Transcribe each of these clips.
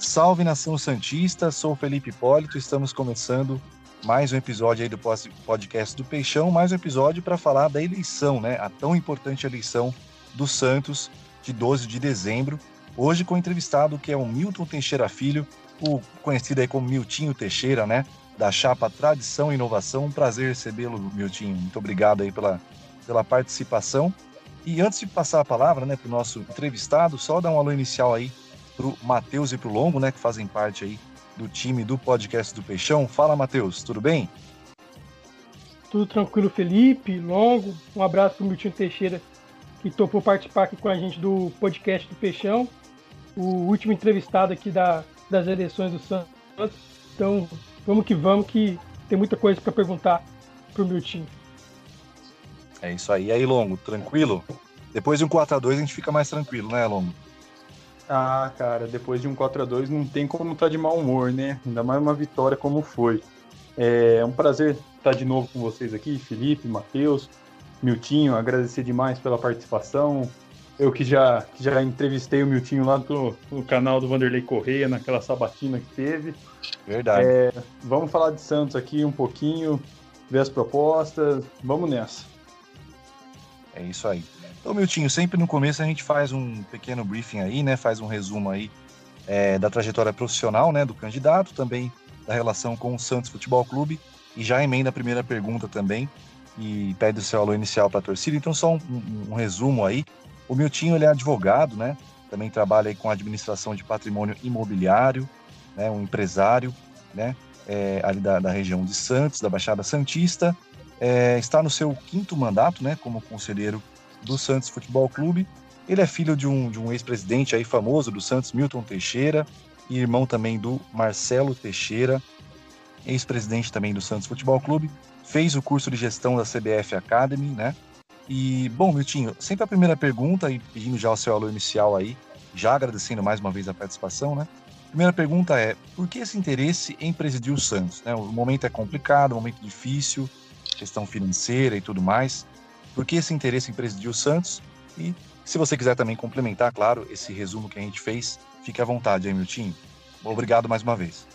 Salve nação Santista, sou Felipe Hipólito, estamos começando mais um episódio aí do podcast do Peixão, mais um episódio para falar da eleição, né? A tão importante eleição do Santos de 12 de dezembro. Hoje com o entrevistado que é o Milton Teixeira Filho, o conhecido aí como Miltinho Teixeira, né? Da chapa Tradição e Inovação. Um prazer recebê-lo, Miltinho. Muito obrigado aí pela, pela participação. E antes de passar a palavra, né, para o nosso entrevistado, só dar um alô inicial aí para o Matheus e para o Longo, né, que fazem parte aí do time do podcast do Peixão. Fala, Matheus, tudo bem? Tudo tranquilo, Felipe, Longo. Um abraço para o Milton Teixeira, que topou participar aqui com a gente do podcast do Peixão. O último entrevistado aqui da, das eleições do Santos. Então, vamos que vamos, que tem muita coisa para perguntar para o Milton. É isso aí. E aí, Longo, tranquilo? Depois de um 4x2 a gente fica mais tranquilo, né, Longo? Ah, cara, depois de um 4 a 2 não tem como estar tá de mau humor, né? Ainda mais uma vitória como foi. É um prazer estar de novo com vocês aqui, Felipe, Matheus, Miltinho, agradecer demais pela participação. Eu que já, que já entrevistei o Miltinho lá no, no canal do Vanderlei Correia, naquela sabatina que teve. Verdade. É, vamos falar de Santos aqui um pouquinho, ver as propostas. Vamos nessa. É isso aí. Então, Miltinho, sempre no começo a gente faz um pequeno briefing aí, né? Faz um resumo aí é, da trajetória profissional, né? Do candidato, também da relação com o Santos Futebol Clube e já emenda a primeira pergunta também e pede o seu alô inicial para a torcida. Então, só um, um, um, resumo aí. O Miltinho, ele é advogado, né? Também trabalha com administração de patrimônio imobiliário, né? Um empresário, né? É, ali da, da, região de Santos, da Baixada Santista. É, está no seu quinto mandato, né? Como conselheiro do Santos Futebol Clube. Ele é filho de um, de um ex-presidente aí famoso do Santos, Milton Teixeira, e irmão também do Marcelo Teixeira, ex-presidente também do Santos Futebol Clube. Fez o curso de gestão da CBF Academy, né? E, bom, Miltinho, sempre a primeira pergunta, e pedindo já o seu alô inicial aí, já agradecendo mais uma vez a participação, né? Primeira pergunta é: por que esse interesse em presidir o Santos? Né? O momento é complicado, um momento difícil, questão financeira e tudo mais. Por que esse interesse em presidir o Santos? E se você quiser também complementar, claro, esse resumo que a gente fez, fique à vontade, Emiltinho. Obrigado mais uma vez.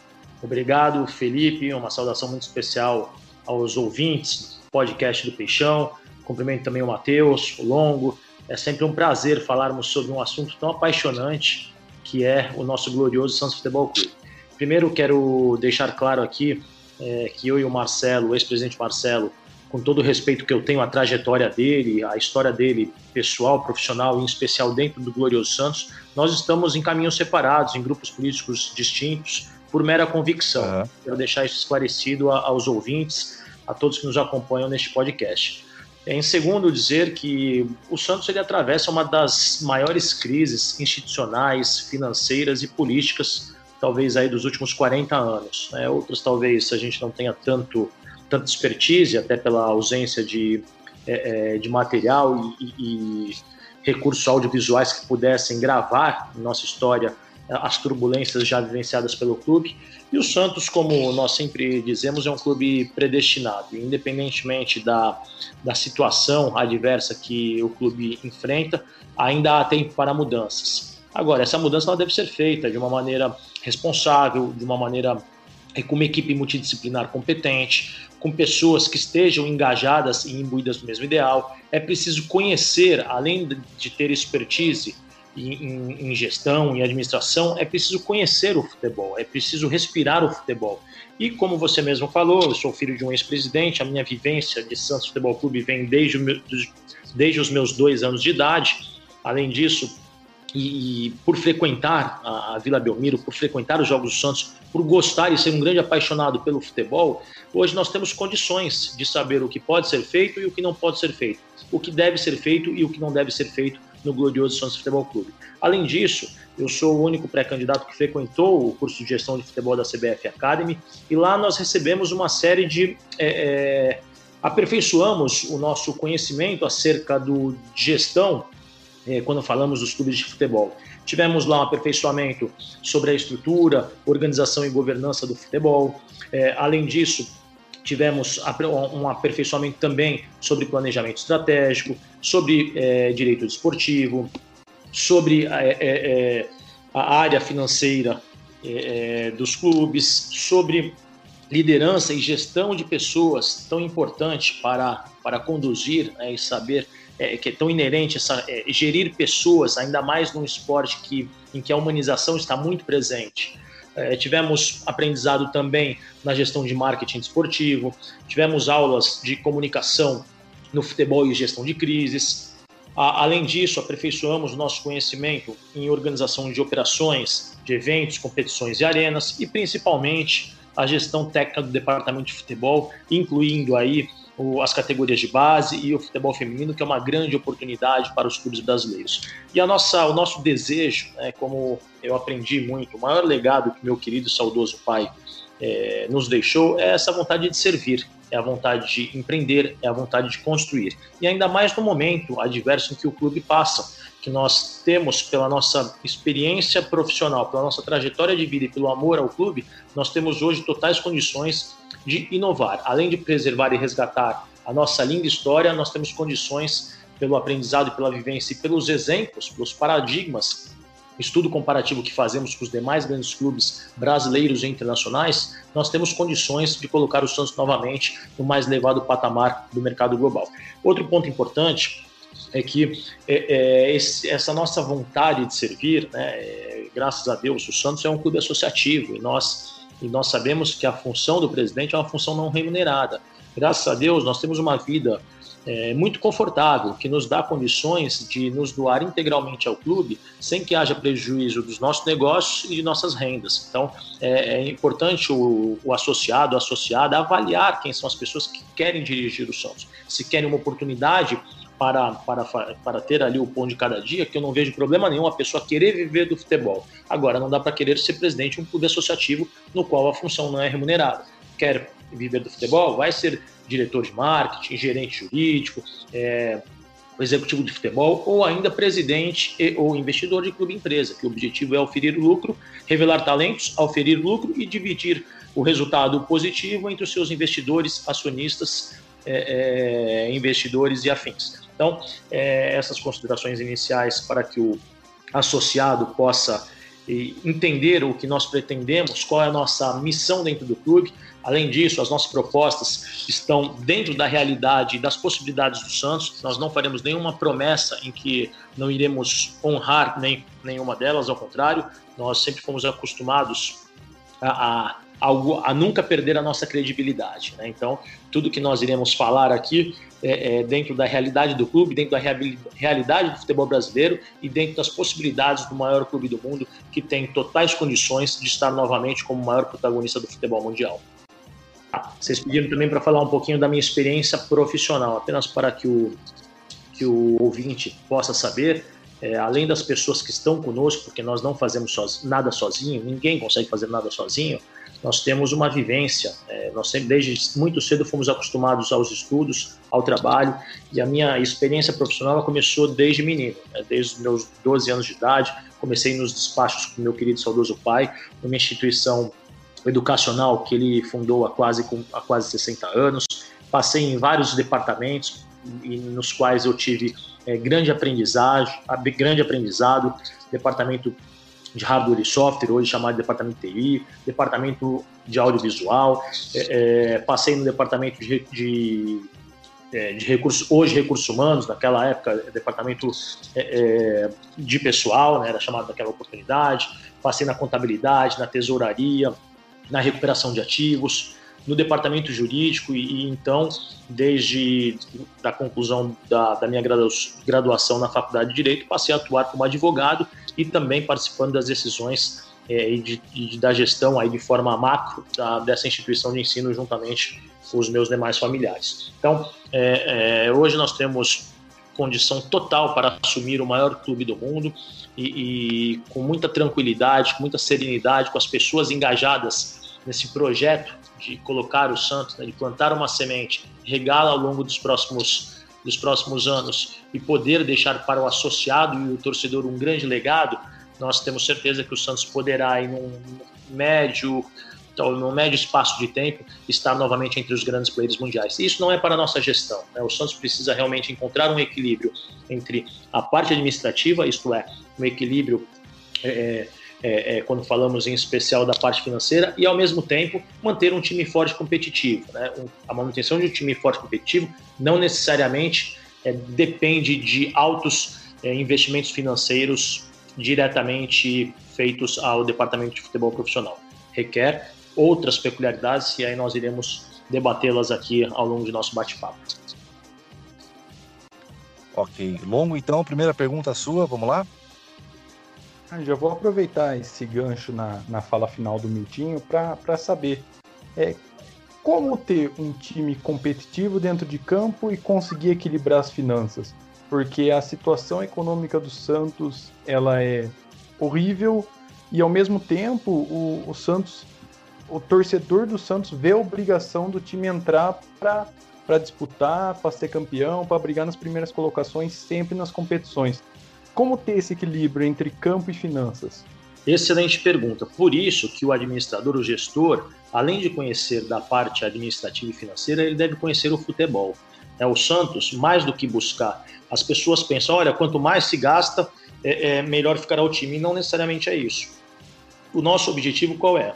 Obrigado, Felipe. Uma saudação muito especial aos ouvintes do podcast do Peixão. Cumprimento também o Matheus, o Longo. É sempre um prazer falarmos sobre um assunto tão apaixonante que é o nosso glorioso Santos Futebol Clube. Primeiro, quero deixar claro aqui é, que eu e o Marcelo, o ex-presidente Marcelo, com todo o respeito que eu tenho à trajetória dele, à história dele pessoal, profissional, em especial dentro do Glorioso Santos, nós estamos em caminhos separados, em grupos políticos distintos, por mera convicção. Uhum. Quero deixar isso esclarecido aos ouvintes, a todos que nos acompanham neste podcast. Em segundo, dizer que o Santos ele atravessa uma das maiores crises institucionais, financeiras e políticas, talvez aí dos últimos 40 anos. Né? Outras talvez a gente não tenha tanto tanta expertise, até pela ausência de, é, é, de material e, e, recursos audiovisuais que pudessem gravar nossa história as turbulências já vivenciadas pelo clube. E o Santos, como nós sempre dizemos, é um clube predestinado, independentemente da, da situação adversa que o clube enfrenta, ainda há tempo para mudanças. Agora, essa mudança ela deve ser feita de uma maneira responsável, de uma maneira com uma equipe multidisciplinar competente, com pessoas que estejam engajadas e imbuídas do mesmo ideal. É preciso conhecer, além de ter expertise em, em, gestão, em administração, é preciso conhecer o futebol, é preciso respirar o futebol. E como você mesmo falou, eu sou filho de um ex-presidente, a minha vivência de Santos Futebol Clube vem desde, meu, desde os meus dois anos de idade. Além disso, e, e por frequentar a, a, Vila Belmiro, por frequentar os Jogos do Santos, por gostar e ser um grande apaixonado pelo futebol, hoje nós temos condições de saber o que pode ser feito e o que não pode ser feito, o que deve ser feito e o que não deve ser feito no glorioso Santos Futebol Clube. Além disso, eu sou o único pré-candidato que frequentou o curso de gestão de futebol da CBF Academy e lá nós recebemos uma série de. É, é, aperfeiçoamos o nosso conhecimento acerca do gestão quando falamos dos clubes de futebol. Tivemos lá um aperfeiçoamento sobre a estrutura, organização e governança do futebol. É, além disso, tivemos um aperfeiçoamento também sobre planejamento estratégico, sobre é, direito desportivo, sobre é, a área financeira dos clubes, sobre liderança e gestão de pessoas tão importante para, para conduzir né, e saber é, que é tão inerente essa, é, gerir pessoas, ainda mais num esporte que, em que a humanização está muito presente. É, tivemos aprendizado também na gestão de marketing esportivo, tivemos aulas de comunicação no futebol e gestão de crises. A, além disso, aperfeiçoamos o nosso conhecimento em organização de operações, de eventos, competições e arenas e principalmente a gestão técnica do departamento de futebol, incluindo aí as categorias de base e o futebol feminino, que é uma grande oportunidade para os clubes brasileiros. E a nossa, o nosso desejo, né, como eu aprendi muito, o maior legado que meu querido e saudoso pai é, nos deixou é essa vontade de servir, é a vontade de empreender, é a vontade de construir. E ainda mais no momento adverso em que o clube passa, que nós temos pela nossa experiência profissional, pela nossa trajetória de vida e pelo amor ao clube, nós temos hoje totais condições de inovar. Além de preservar e resgatar a nossa linda história, nós temos condições, pelo aprendizado pela vivência e pelos exemplos, pelos paradigmas, estudo comparativo que fazemos com os demais grandes clubes brasileiros e internacionais, nós temos condições de colocar o Santos novamente no mais elevado patamar do mercado global. Outro ponto importante é que é, é, esse, essa nossa vontade de servir, né, é, graças a Deus, o Santos é um clube associativo e nós e nós sabemos que a função do presidente é uma função não remunerada. Graças a Deus, nós temos uma vida é, muito confortável, que nos dá condições de nos doar integralmente ao clube, sem que haja prejuízo dos nossos negócios e de nossas rendas. Então, é, é importante o, o associado, a associada, avaliar quem são as pessoas que querem dirigir o Santos. Se querem uma oportunidade para, para, para ter ali o pão de cada dia, que eu não vejo problema nenhum a pessoa querer viver do futebol. Agora, não dá para querer ser presidente de um clube associativo no qual a função não é remunerada. Quer viver do futebol? Vai ser diretor de marketing, gerente jurídico, é, executivo de futebol ou ainda presidente e, ou investidor de clube empresa, que o objetivo é oferir lucro, revelar talentos, oferir lucro e dividir o resultado positivo entre os seus investidores, acionistas, é, é, investidores e afins. Então, é, essas considerações iniciais para que o associado possa entender o que nós pretendemos, qual é a nossa missão dentro do clube. Além disso, as nossas propostas estão dentro da realidade e das possibilidades do Santos. Nós não faremos nenhuma promessa em que não iremos honrar nem, nenhuma delas, ao contrário, nós sempre fomos acostumados a, a algo a nunca perder a nossa credibilidade. Né? Então, tudo que nós iremos falar aqui é, é dentro da realidade do clube, dentro da realidade do futebol brasileiro e dentro das possibilidades do maior clube do mundo, que tem totais condições de estar novamente como o maior protagonista do futebol mundial. Ah, vocês pediram também para falar um pouquinho da minha experiência profissional, apenas para que o, que o ouvinte possa saber. É, além das pessoas que estão conosco, porque nós não fazemos nada sozinho, ninguém consegue fazer nada sozinho, nós temos uma vivência. É, nós sempre, desde muito cedo, fomos acostumados aos estudos, ao trabalho, e a minha experiência profissional começou desde menino, né, desde os meus 12 anos de idade. Comecei nos despachos com meu querido saudoso pai, numa instituição educacional que ele fundou há quase, há quase 60 anos. Passei em vários departamentos, nos quais eu tive é, grande aprendizagem, grande aprendizado, departamento de hardware e software, hoje chamado de departamento de TI, departamento de audiovisual, é, é, passei no departamento de, de, é, de, recursos, hoje recursos humanos, naquela época departamento é, é, de pessoal, né, era chamado daquela oportunidade, passei na contabilidade, na tesouraria, na recuperação de ativos, no departamento jurídico e, e então, desde a conclusão da, da minha graduação na faculdade de Direito, passei a atuar como advogado e também participando das decisões é, e, de, da gestão aí de forma macro da, dessa instituição de ensino juntamente com os meus demais familiares. Então, é, é, hoje nós temos condição total para assumir o maior clube do mundo e, e, com muita tranquilidade, com muita serenidade, com as pessoas engajadas nesse projeto de colocar o Santos, né, de plantar uma semente, regá-la ao longo dos próximos, dos próximos anos e poder deixar para o associado e o torcedor um grande legado, nós temos certeza que o Santos poderá, em um médio, então, no médio espaço de tempo, estar novamente entre os grandes players mundiais. Isso não é para a nossa gestão. Né? O Santos precisa realmente encontrar um equilíbrio entre a parte administrativa, isto é, um equilíbrio é, é, é, quando falamos em especial da parte financeira, e ao mesmo tempo manter um time forte competitivo. Né? a manutenção de um time forte competitivo não necessariamente é, depende de altos é, investimentos financeiros diretamente feitos ao departamento de futebol profissional. Requer outras peculiaridades e aí nós iremos debatê-las aqui ao longo de nosso bate-papo. Ok, longo então, primeira pergunta sua, vamos lá? Ah, já vou aproveitar esse gancho na, na fala final do Miltinho para saber é, como ter um time competitivo dentro de campo e conseguir equilibrar as finanças. Porque a situação econômica do Santos ela é horrível e ao mesmo tempo o, o Santos, o torcedor do Santos vê a obrigação do time entrar para disputar, para ser campeão, para brigar nas primeiras colocações sempre nas competições. Como ter esse equilíbrio entre campo e finanças? Excelente pergunta. Por isso que o administrador, o gestor, além de conhecer da parte administrativa e financeira, ele deve conhecer o futebol. É o Santos, mais do que buscar. As pessoas pensam, olha, quanto mais se gasta, é, é, melhor ficará o time. E não necessariamente é isso. O nosso objetivo qual é?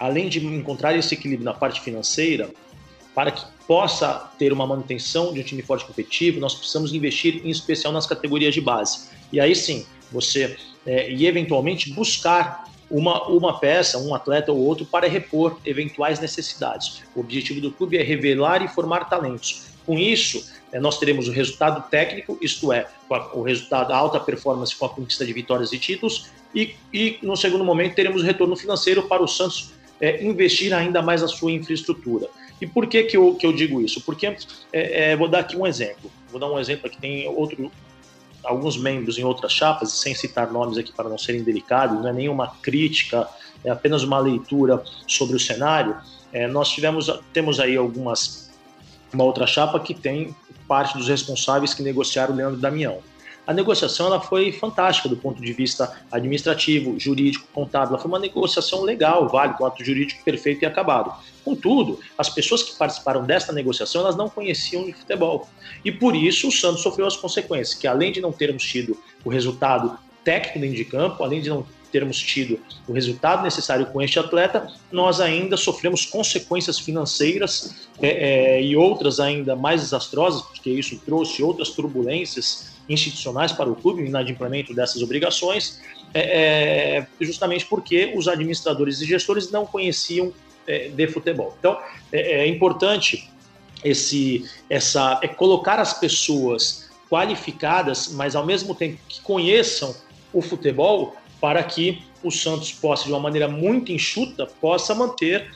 Além de encontrar esse equilíbrio na parte financeira, para que possa ter uma manutenção de um time forte competitivo, nós precisamos investir em especial nas categorias de base. E aí sim, você é, e eventualmente buscar uma, uma peça, um atleta ou outro para repor eventuais necessidades. O objetivo do clube é revelar e formar talentos. Com isso, é, nós teremos o resultado técnico, isto é, o resultado, a alta performance com a conquista de vitórias e títulos, e, e no segundo momento teremos o retorno financeiro para o Santos é, investir ainda mais na sua infraestrutura. E por que, que, eu, que eu digo isso? Porque, é, é, vou dar aqui um exemplo. Vou dar um exemplo aqui, tem outro, alguns membros em outras chapas, sem citar nomes aqui para não serem delicados, não é nenhuma crítica, é apenas uma leitura sobre o cenário. É, nós tivemos, temos aí algumas, uma outra chapa que tem parte dos responsáveis que negociaram o Leandro Damião a negociação ela foi fantástica do ponto de vista administrativo, jurídico, contábil. Ela foi uma negociação legal, válida, um ato jurídico perfeito e acabado. Contudo, as pessoas que participaram desta negociação elas não conheciam de futebol. E por isso o Santos sofreu as consequências, que além de não termos tido o resultado técnico dentro de campo, além de não termos tido o resultado necessário com este atleta, nós ainda sofremos consequências financeiras é, é, e outras ainda mais desastrosas, porque isso trouxe outras turbulências institucionais para o clube, inadimplemento dessas obrigações, é, é, justamente porque os administradores e gestores não conheciam é, de futebol. Então, é, é importante esse, essa, é colocar as pessoas qualificadas, mas ao mesmo tempo que conheçam o futebol, para que o Santos possa, de uma maneira muito enxuta, possa manter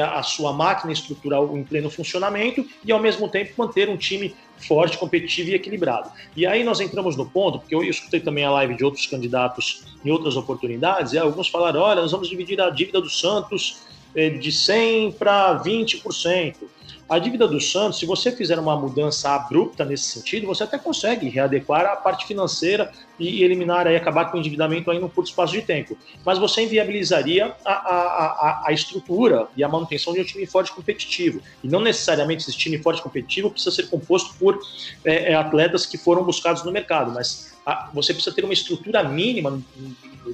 a sua máquina estrutural em pleno funcionamento e, ao mesmo tempo, manter um time forte, competitivo e equilibrado. E aí nós entramos no ponto, porque eu escutei também a live de outros candidatos em outras oportunidades, e alguns falaram: olha, nós vamos dividir a dívida do Santos é, de 100% para 20%. A dívida do Santos, se você fizer uma mudança abrupta nesse sentido, você até consegue readequar a parte financeira e eliminar aí, acabar com o endividamento aí num curto espaço de tempo. Mas você inviabilizaria a, a, a, a estrutura e a manutenção de um time forte competitivo. E não necessariamente esse time forte competitivo precisa ser composto por é, é atletas que foram buscados no mercado, mas você precisa ter uma estrutura mínima no,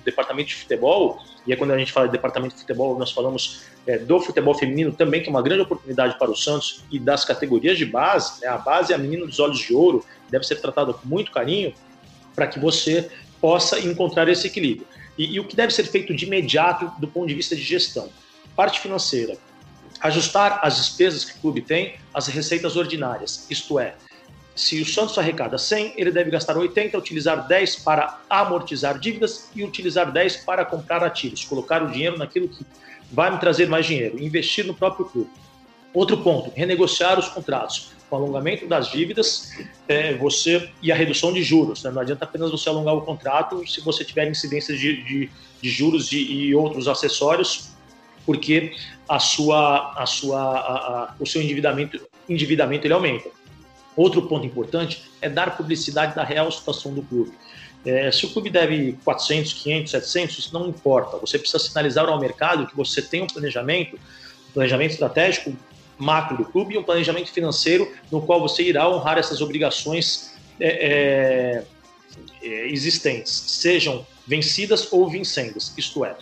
departamento de futebol, e é quando a gente fala de departamento de futebol, nós falamos é, do futebol feminino também, que é uma grande oportunidade para o Santos, e das categorias de base, né, a base é a menina dos olhos de ouro, deve ser tratada com muito carinho, para que você possa encontrar esse equilíbrio. E, e o que deve ser feito de imediato do ponto de vista de gestão? Parte financeira, ajustar as despesas que o clube tem às receitas ordinárias, isto é, se o Santos arrecada 100, ele deve gastar 80, utilizar 10 para amortizar dívidas e utilizar 10 para comprar ativos, colocar o dinheiro naquilo que vai me trazer mais dinheiro, investir no próprio clube. Outro ponto, renegociar os contratos. Com o alongamento das dívidas é, você e a redução de juros. Né? Não adianta apenas você alongar o contrato se você tiver incidências de, de, de juros e, e, outros acessórios, porque a sua, a sua, a, a, o seu endividamento, endividamento ele aumenta. Outro ponto importante é dar publicidade da real situação do clube. É, se o clube deve 400, 500, 700, isso não importa. Você precisa sinalizar ao mercado que você tem um planejamento, um planejamento estratégico macro do clube e um planejamento financeiro no qual você irá honrar essas obrigações é, é, é, existentes sejam vencidas ou vincendas. Isto é,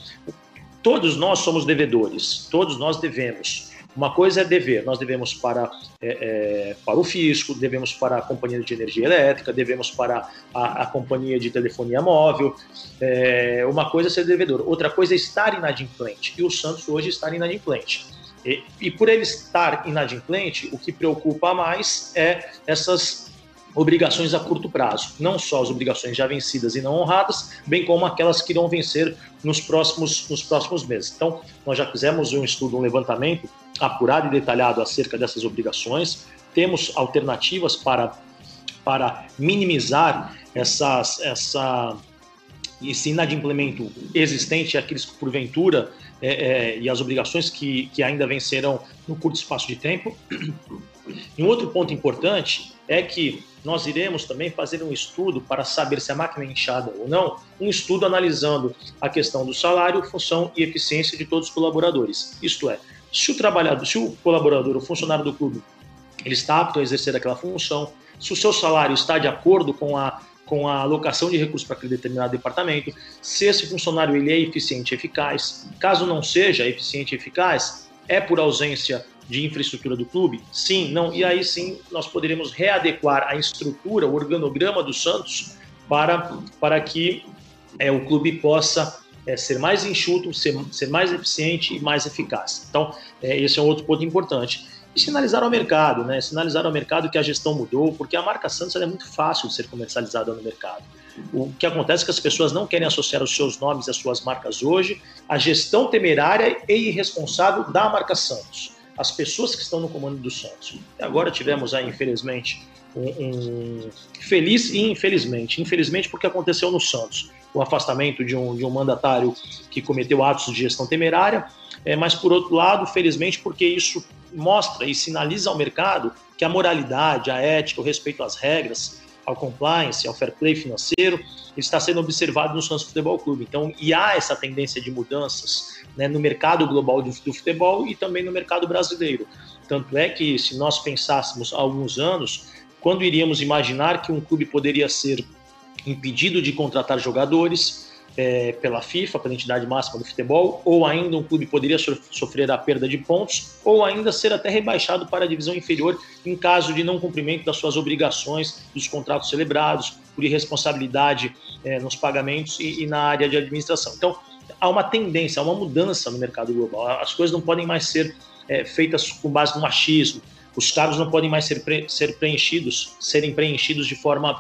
todos nós somos devedores, todos nós devemos. Uma coisa é dever, nós devemos para, é, é, para o fisco, devemos para a companhia de energia elétrica, devemos para a, a companhia de telefonia móvel. É, uma coisa é ser devedor, outra coisa é estar inadimplente. E o Santos hoje está inadimplente. E, e por ele estar inadimplente, o que preocupa mais é essas obrigações a curto prazo, não só as obrigações já vencidas e não honradas, bem como aquelas que irão vencer nos próximos, nos próximos meses. Então, nós já fizemos um estudo, um levantamento apurado e detalhado acerca dessas obrigações, temos alternativas para, para minimizar essas, essa, esse inadimplemento existente, aqueles que porventura é, é, e as obrigações que, que ainda vencerão no curto espaço de tempo. E um outro ponto importante é que nós iremos também fazer um estudo para saber se a máquina é inchada ou não, um estudo analisando a questão do salário, função e eficiência de todos os colaboradores. Isto é, se o trabalhador, se o colaborador, o funcionário do clube, ele está apto a exercer aquela função, se o seu salário está de acordo com a com a alocação de recursos para aquele determinado departamento, se esse funcionário ele é eficiente e eficaz. Caso não seja eficiente e eficaz, é por ausência de infraestrutura do clube? Sim, não. E aí sim nós poderíamos readequar a estrutura, o organograma do Santos para, para que é, o clube possa é, ser mais enxuto, ser, ser mais eficiente e mais eficaz. Então, é, esse é um outro ponto importante. E sinalizar ao mercado, né? Sinalizar ao mercado que a gestão mudou, porque a marca Santos é muito fácil de ser comercializada no mercado. O que acontece é que as pessoas não querem associar os seus nomes às suas marcas hoje à gestão temerária e irresponsável da marca Santos as pessoas que estão no comando do Santos. E agora tivemos aí, infelizmente, um, um, feliz e infelizmente, infelizmente porque aconteceu no Santos, o afastamento de um, de um mandatário que cometeu atos de gestão temerária, é, mas por outro lado, felizmente, porque isso mostra e sinaliza ao mercado que a moralidade, a ética, o respeito às regras, ao compliance, ao fair play financeiro, está sendo observado no Santos Futebol Clube. Então, e há essa tendência de mudanças né, no mercado global do, do futebol e também no mercado brasileiro. Tanto é que, se nós pensássemos há alguns anos, quando iríamos imaginar que um clube poderia ser impedido de contratar jogadores é, pela FIFA, pela entidade máxima do futebol, ou ainda um clube poderia sofrer a perda de pontos, ou ainda ser até rebaixado para a divisão inferior em caso de não cumprimento das suas obrigações dos contratos celebrados, por irresponsabilidade é, nos pagamentos e, e na área de administração. Então, há uma tendência, há uma mudança no mercado global. As coisas não podem mais ser é, feitas com base no machismo. Os cargos não podem mais ser, pre ser preenchidos, serem preenchidos de forma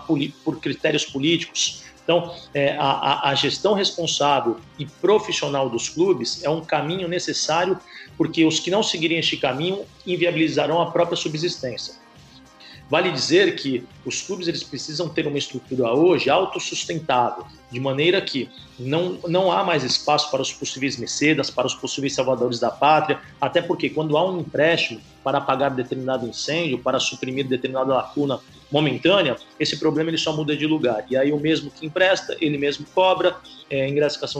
por critérios políticos. Então, é, a, a, gestão responsável e profissional dos clubes é um caminho necessário, porque os que não seguirem este caminho inviabilizarão a própria subsistência. Vale dizer que os clubes eles precisam ter uma estrutura hoje autossustentável, de maneira que não, não há mais espaço para os possíveis mecedas, para os possíveis salvadores da pátria, até porque quando há um empréstimo para apagar determinado incêndio, para suprimir determinada lacuna momentânea, esse problema ele só muda de lugar. E aí o mesmo que empresta, ele mesmo cobra é,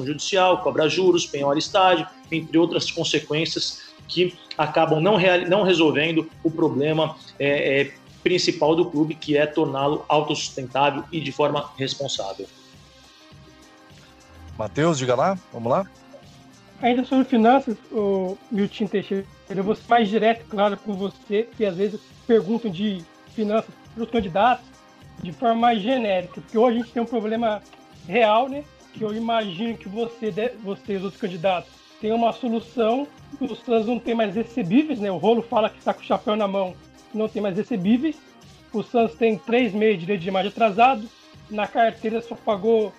judicial, cobra juros, penhora estágio, entre outras consequências que acabam não, não resolvendo o problema é, é, principal do clube, que é torná-lo autossustentável e de forma responsável. Matheus, diga lá, vamos lá. Ainda sobre finanças, o Milton Teixeira, eu vou ser mais direto, claro, com você, que às vezes perguntam de finanças para os candidatos de forma mais genérica, porque hoje a gente tem um problema real, né? Que eu imagino que você, vocês, outros candidatos, tem uma solução, os Santos não tem mais recebíveis, né? O Rolo fala que está com o chapéu na mão não tem mais recebíveis. O Santos tem três meses de direito de imagem atrasado. Na carteira só pagou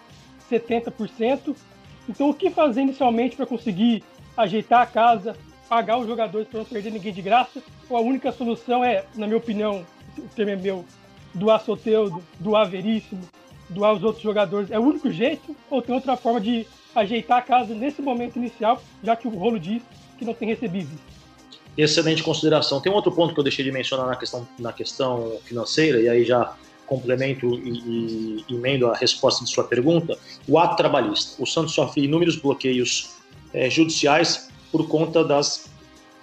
70%. Então, o que fazer inicialmente para conseguir ajeitar a casa, pagar os jogadores para não perder ninguém de graça? Ou a única solução é, na minha opinião, o é meu, doar Soteudo, doar Veríssimo, doar os outros jogadores? É o único jeito? Ou tem outra forma de ajeitar a casa nesse momento inicial, já que o rolo diz que não tem recebíveis? Excelente consideração. Tem um outro ponto que eu deixei de mencionar na questão, na questão financeira, e aí já complemento e, e emendo a resposta de sua pergunta, o ato trabalhista. O Santos sofre inúmeros bloqueios é, judiciais por conta das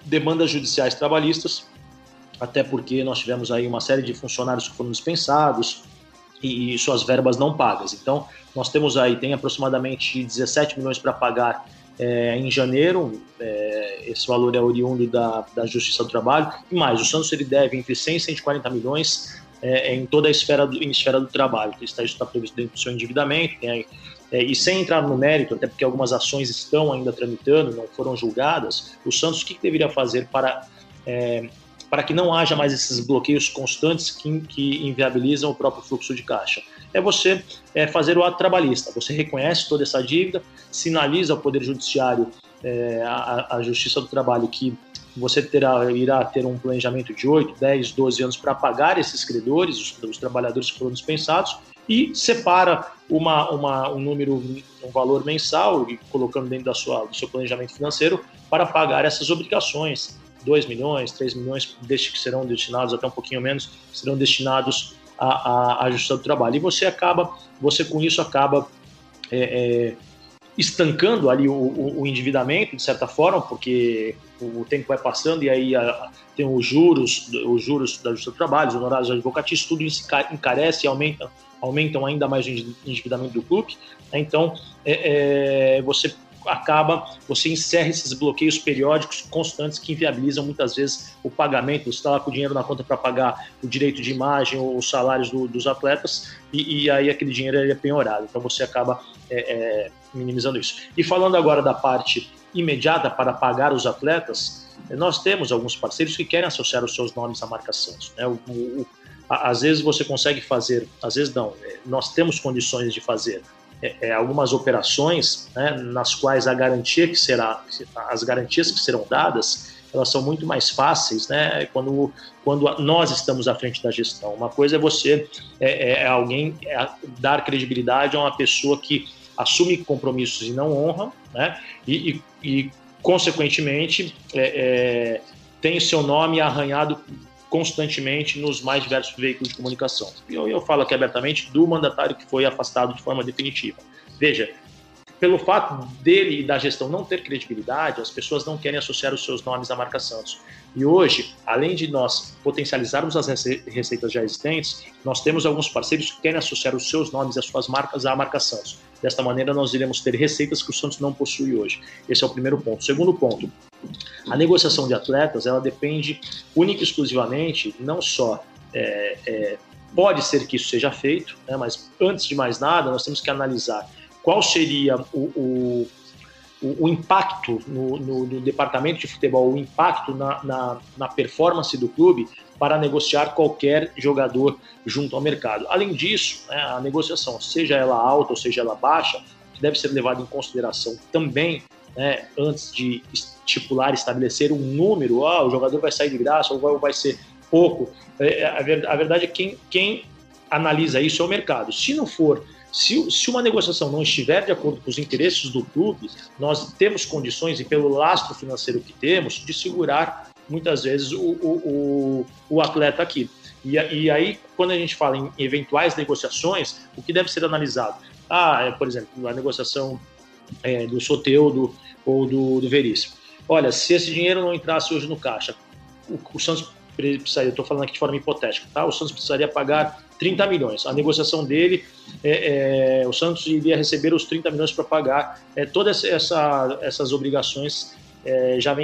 demandas judiciais trabalhistas, até porque nós tivemos aí uma série de funcionários que foram dispensados, e, e suas verbas não pagas. Então, nós temos aí, tem aproximadamente 17 milhões para pagar é, em janeiro, é, esse valor é oriundo da, da Justiça do Trabalho, e mais, o Santos ele deve entre 100 e 140 milhões é, em toda a esfera do, em esfera do trabalho, isso está previsto dentro do seu endividamento, é, e sem entrar no mérito, até porque algumas ações estão ainda tramitando, não foram julgadas, o Santos o que, que deveria fazer para é, para que não haja mais esses bloqueios constantes que, que inviabilizam o próprio fluxo de caixa? É você é, fazer o ato trabalhista. Você reconhece toda essa dívida, sinaliza ao Poder Judiciário, é, a, a Justiça do Trabalho, que você terá, irá ter um planejamento de 8, 10, 12 anos para pagar esses credores, os, os, trabalhadores que foram dispensados, e separa uma, uma, um número, um valor mensal, colocando dentro da sua, do seu planejamento financeiro, para pagar essas obrigações. 2 milhões, 3 milhões, desde que serão destinados, até um pouquinho menos, serão destinados à, à, Justiça do Trabalho. E você acaba, você com isso acaba é, é, estancando ali o, o, o, endividamento, de certa forma, porque o tempo vai passando e aí a, tem os juros, os juros da Justiça do Trabalho, os honorários advocatícios, tudo encarece e aumenta, aumentam ainda mais o endividamento do clube. Então, é, é, você acaba, você encerra esses bloqueios periódicos constantes que inviabilizam muitas vezes o pagamento. Você está lá com o dinheiro na conta para pagar o direito de imagem ou os salários do, dos atletas e, e, aí aquele dinheiro é penhorado. Então você acaba é, é, minimizando isso. E falando agora da parte imediata para pagar os atletas, nós temos alguns parceiros que querem associar os seus nomes à marca Santos. Né? O, o, às vezes você consegue fazer, às vezes não, é, nós temos condições de fazer é, é, algumas operações né, nas quais a garantia que será, as garantias que serão dadas, elas são muito mais fáceis, né? Quando, quando nós estamos à frente da gestão. Uma coisa é você é, é, é alguém é dar credibilidade a uma pessoa que assume compromissos e não honra, né? E, e, e consequentemente é, tem seu nome arranhado constantemente nos mais diversos veículos de comunicação. E eu, eu falo aqui abertamente do mandatário que foi afastado de forma definitiva. Veja, pelo fato dele e da gestão não ter credibilidade, as pessoas não querem associar os seus nomes à marca Santos. E hoje, além de nós potencializarmos as receitas já existentes, nós temos alguns parceiros que querem associar os seus nomes e as suas marcas à marca Santos. Desta maneira, nós iremos ter receitas que o Santos não possui hoje. Esse é o primeiro ponto. Segundo ponto, a negociação de atletas, ela depende única e exclusivamente, não só é, é, pode ser que isso seja feito, né, mas antes de mais nada, nós temos que analisar qual seria o, o, o, o impacto no, no, no, departamento de futebol, o impacto na, na, na, performance do clube para negociar qualquer jogador junto ao mercado. Além disso, né, a negociação, seja ela alta ou seja ela baixa, deve ser levada em consideração também né, antes de estipular, estabelecer um número, ah, o jogador vai sair de graça ou vai, ser pouco. É, a verdade é que quem, quem analisa isso é o mercado. Se não for se, se, uma negociação não estiver de acordo com os interesses do clube, nós temos condições, e pelo lastro financeiro que temos, de segurar muitas vezes o, o, o, o atleta aqui. E, e, aí, quando a gente fala em eventuais negociações, o que deve ser analisado? Ah, é, por exemplo, a negociação é, do Soteudo ou do, do Veríssimo. Olha, se esse dinheiro não entrasse hoje no caixa, o, o Santos precisaria, estou falando aqui de forma hipotética, tá? O Santos precisaria pagar 30 milhões. A negociação dele, é, é, o Santos iria receber os 30 milhões para pagar é, todas essa, essas obrigações é, já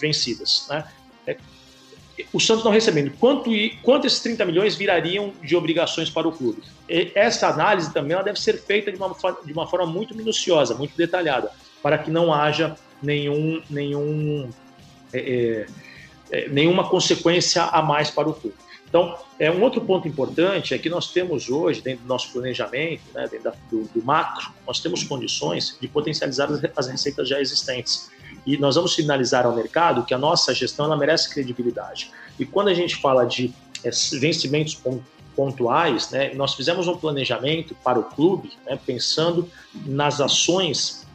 vencidas, né? É, o Santos não recebendo, quanto, quanto esses 30 milhões virariam de obrigações para o clube? E essa análise também ela deve ser feita de uma, de uma forma muito minuciosa, muito detalhada, para que não haja nenhum, nenhum, é, é, é, nenhuma consequência a mais para o clube. Então, é, um outro ponto importante é que nós temos hoje, dentro do nosso planejamento, né, dentro da, do, do, macro, nós temos condições de potencializar as, as, receitas já existentes. E nós vamos sinalizar ao mercado que a nossa gestão ela merece credibilidade. E quando a gente fala de é, vencimentos pontuais, né, nós fizemos um planejamento para o clube, né, pensando nas ações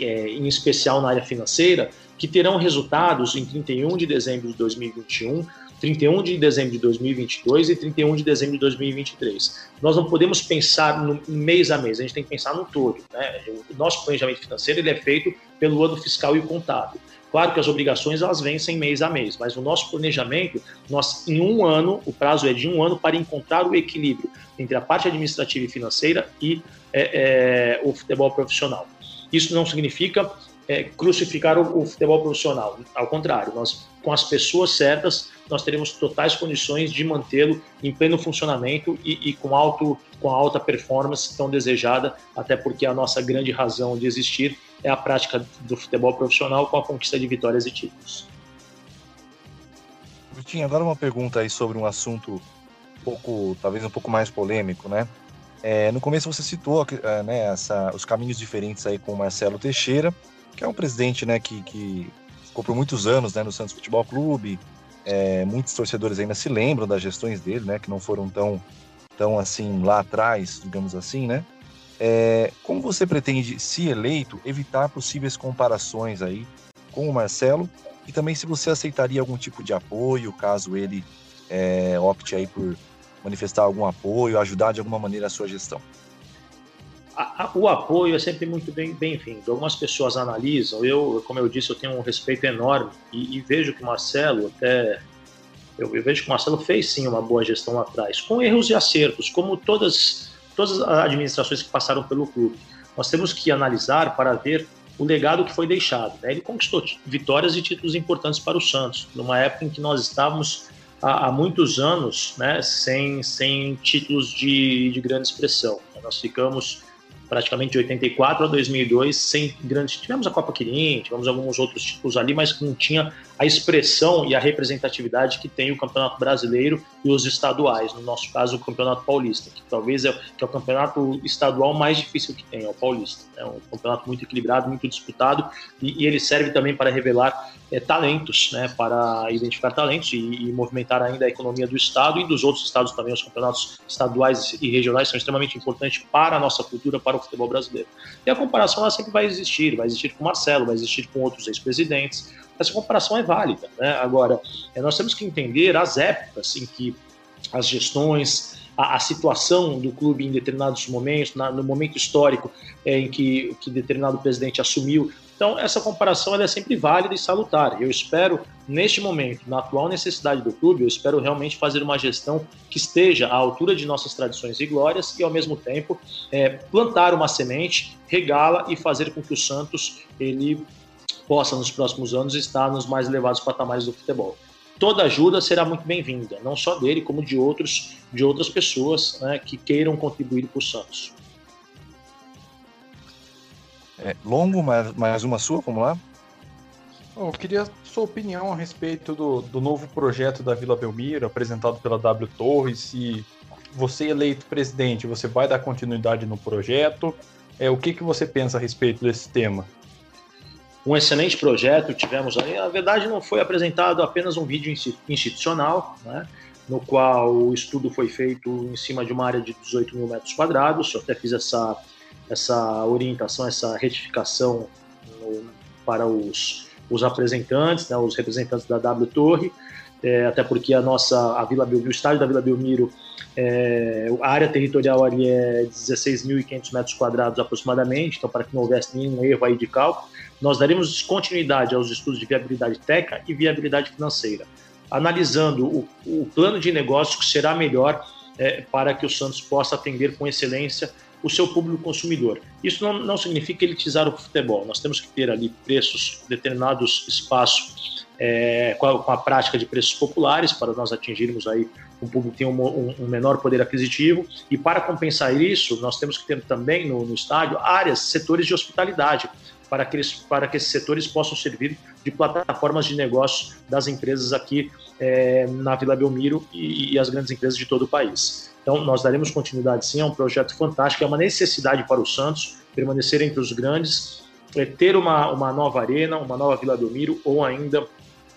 é, em especial na área financeira, que terão resultados em 31 de dezembro de 2021 31 de dezembro de 2022 e 31 de dezembro de 2023. Nós não podemos pensar no mês a mês, a gente tem que pensar no todo. Né? O nosso planejamento financeiro ele é feito pelo ano fiscal e contábil. Claro que as obrigações elas vencem mês a mês, mas o nosso planejamento, nós em um ano, o prazo é de um ano para encontrar o equilíbrio entre a parte administrativa e financeira e é, é, o futebol profissional. Isso não significa é, crucificar o, o, futebol profissional. Ao contrário, nós, com as pessoas certas, nós teremos totais condições de mantê-lo em pleno funcionamento e, e, com, alto, com a alta performance tão desejada, até porque a nossa grande razão de existir é a prática do futebol profissional com a conquista de vitórias e títulos. Vitinho, agora uma pergunta aí sobre um assunto um pouco, talvez um pouco mais polêmico, né? É, no começo você citou é, né, essa, os caminhos diferentes aí com o Marcelo Teixeira, que é um presidente, né, que, que ficou por muitos anos, né, no Santos Futebol Clube. É, muitos torcedores ainda se lembram das gestões dele, né, que não foram tão, tão assim lá atrás, digamos assim, né? É, como você pretende, se eleito, evitar possíveis comparações aí com o Marcelo e também se você aceitaria algum tipo de apoio caso ele é, opte aí por manifestar algum apoio, ajudar de alguma maneira a sua gestão? A, a, o apoio é sempre muito bem-vindo. Bem Algumas pessoas analisam, eu, como eu disse, eu tenho um respeito enorme e, e vejo que o Marcelo até. Eu, eu, vejo que o Marcelo fez sim uma boa gestão lá atrás, com erros e acertos, como todas, todas as administrações que passaram pelo clube. Nós temos que analisar para ver o legado que foi deixado. Né? Ele conquistou vitórias e títulos importantes para o Santos, numa época em que nós estávamos há, há muitos anos né, sem, sem títulos de, de grande expressão. Nós ficamos praticamente de 84 a 2002 sem grandes. Tivemos a Copa Quirim, tivemos alguns outros títulos ali, mas não tinha a expressão e a representatividade que tem o Campeonato Brasileiro e os estaduais, no nosso caso o Campeonato Paulista, que talvez é, que é o campeonato estadual mais difícil que tem, é o Paulista. É um campeonato muito equilibrado, muito disputado e, e ele serve também para revelar é, talentos, né, para identificar talentos e, e, movimentar ainda a economia do estado e dos outros estados também. Os campeonatos estaduais e regionais são extremamente importantes para a nossa cultura, para o futebol brasileiro. E a comparação ela sempre vai existir, vai existir com o Marcelo, vai existir com outros ex-presidentes, essa comparação é válida. Né? Agora, é, nós temos que entender as épocas em que as gestões, a, a situação do clube em determinados momentos, na, no momento histórico é, em que, que determinado presidente assumiu. Então, essa comparação é sempre válida e salutar. Eu espero, neste momento, na atual necessidade do clube, eu espero realmente fazer uma gestão que esteja à altura de nossas tradições e glórias e, ao mesmo tempo, é, plantar uma semente, regá-la e fazer com que o Santos ele possa, nos próximos anos, estar nos mais elevados patamares do futebol. Toda ajuda será muito bem-vinda, não só dele, como de, outros, de outras pessoas né, que queiram contribuir para o Santos. É, longo, mais, mais uma sua, vamos lá? Eu queria sua opinião a respeito do, do novo projeto da Vila Belmiro, apresentado pela W Torres. Se você eleito presidente, você vai dar continuidade no projeto? É, o que, que você pensa a respeito desse tema? Um excelente projeto tivemos aí. Na verdade, não foi apresentado apenas um vídeo institucional, né, no qual o estudo foi feito em cima de uma área de 18 mil metros quadrados. Eu até fiz essa, essa orientação, essa retificação no, para os, os apresentantes, né, os representantes da W Torre, é, até porque a nossa a Vila Belmiro, o estádio da Vila Belmiro, é, a área territorial ali é 16.500 metros quadrados aproximadamente, então para que não houvesse nenhum erro aí de cálculo nós daremos continuidade aos estudos de viabilidade técnica e viabilidade financeira, analisando o, o plano de negócio que será melhor é, para que o Santos possa atender com excelência o seu público consumidor. Isso não, não significa elitizar o futebol, nós temos que ter ali preços, determinados espaços é, com, a, com, a, prática de preços populares para nós atingirmos aí um público que tem um, um, um, menor poder aquisitivo. E para compensar isso nós temos que ter também no, no estádio áreas, setores de hospitalidade para que, eles, para que esses setores possam servir de plataformas de negócio das empresas aqui é, na Vila Belmiro e, e as grandes empresas de todo o país. Então, nós daremos continuidade sim, é um projeto fantástico, é uma necessidade para o Santos permanecer entre os grandes, é, ter uma, uma nova arena, uma nova Vila Belmiro ou ainda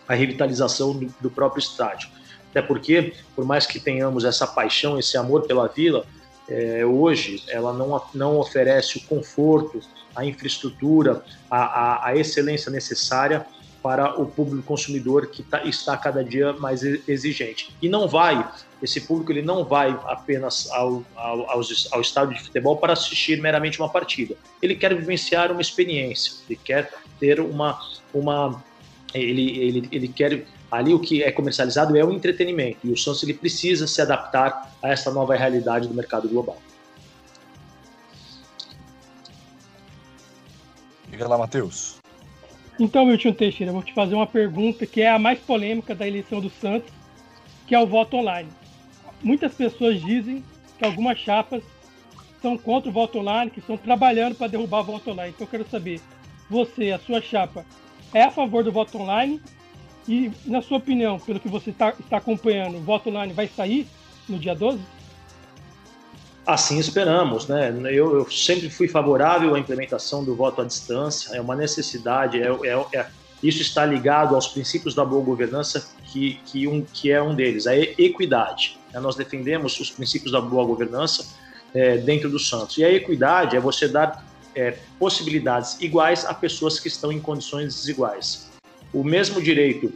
a revitalização do, do próprio estádio. Até porque, por mais que tenhamos essa paixão, esse amor pela vila, é, hoje ela não, não oferece o conforto a infraestrutura, a, a, a excelência necessária para o público consumidor que tá, está cada dia mais exigente. E não vai, esse público ele não vai apenas ao, ao, ao, estádio de futebol para assistir meramente uma partida. Ele quer vivenciar uma experiência, ele quer ter uma. uma ele, ele, ele quer. Ali o que é comercializado é o entretenimento e o Santos ele precisa se adaptar a essa nova realidade do mercado global. Diga lá, Matheus. Então, Milton Teixeira, vou te fazer uma pergunta que é a mais polêmica da eleição do Santos, que é o voto online. Muitas pessoas dizem que algumas chapas são contra o voto online, que estão trabalhando para derrubar o voto online. Então, eu quero saber, você, a sua chapa, é a favor do voto online? E, na sua opinião, pelo que você tá, está acompanhando, o voto online vai sair no dia 12? Assim esperamos, né? Eu, eu, sempre fui favorável à implementação do voto à distância, é uma necessidade, é, é, é, isso está ligado aos princípios da boa governança, que, que, um, que é um deles, a equidade. Né? Nós defendemos os princípios da boa governança é, dentro do Santos. E a equidade é você dar é, possibilidades iguais a pessoas que estão em condições desiguais. O mesmo direito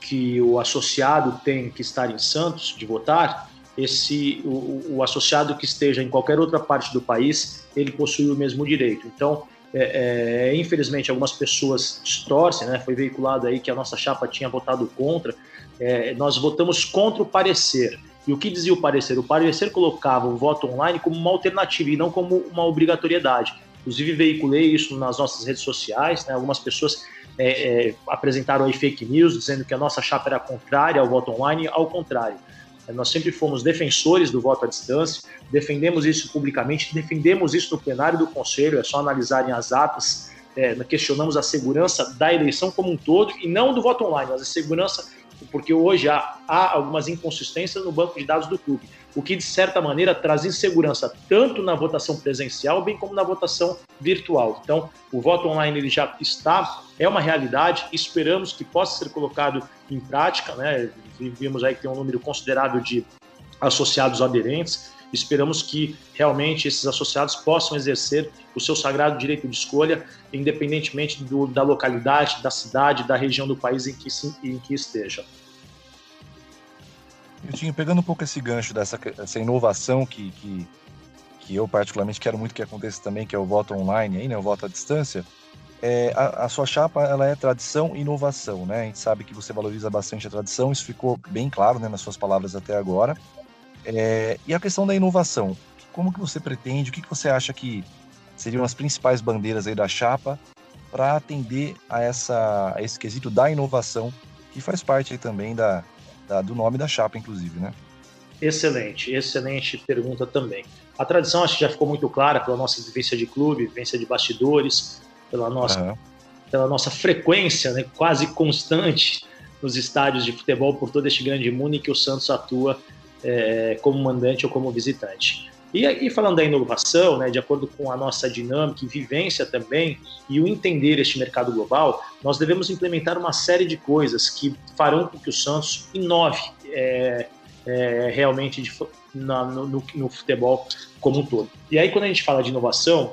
que o associado tem que estar em Santos de votar, esse o, o, associado que esteja em qualquer outra parte do país ele possui o mesmo direito. Então, é, é, infelizmente, algumas pessoas distorcem, né? Foi veiculado aí que a nossa chapa tinha votado contra. É, nós votamos contra o parecer. E o que dizia o parecer? O parecer colocava o voto online como uma alternativa e não como uma obrigatoriedade. Inclusive, veiculei isso nas nossas redes sociais. Né? Algumas pessoas é, é apresentaram aí fake news dizendo que a nossa chapa era contrária ao voto online. Ao contrário, nós sempre fomos defensores do voto à distância, defendemos isso publicamente, defendemos isso no plenário do Conselho, é só analisarem as atas. É, questionamos a segurança da eleição como um todo e não do voto online, mas a segurança, porque hoje há, há algumas inconsistências no banco de dados do clube o que de certa maneira traz insegurança tanto na votação presencial bem como na votação virtual. Então, o voto online ele já está, é uma realidade, esperamos que possa ser colocado em prática, né? Vimos aí que tem um número considerável de associados aderentes. Esperamos que realmente esses associados possam exercer o seu sagrado direito de escolha, independentemente do, da localidade, da cidade, da região do país em que, em que esteja. tinha pegando um pouco esse gancho dessa essa inovação que, que, que eu particularmente quero muito que aconteça também, que é o voto online, aí, né, o voto à distância, é, a, a, sua chapa ela é tradição e inovação, né? A gente sabe que você valoriza bastante a tradição, isso ficou bem claro né, nas suas palavras até agora. É, e a questão da inovação, como que você pretende, o que, que você acha que seriam as principais bandeiras aí da chapa para atender a, essa, a esse quesito da inovação, que faz parte aí também da, da, do nome da chapa, inclusive, né? Excelente, excelente pergunta também. A tradição acho que já ficou muito clara pela nossa vivência de clube, vivência de bastidores, pela nossa, uhum. pela nossa frequência né, quase constante nos estádios de futebol por todo este grande mundo em que o Santos atua é, como mandante ou como visitante. E aí, falando da inovação, né, de acordo com a nossa dinâmica e vivência também, e o entender este mercado global, nós devemos implementar uma série de coisas que farão com que o Santos inove é, é, realmente de, na, no, no, futebol como um todo. E aí, quando a gente fala de inovação,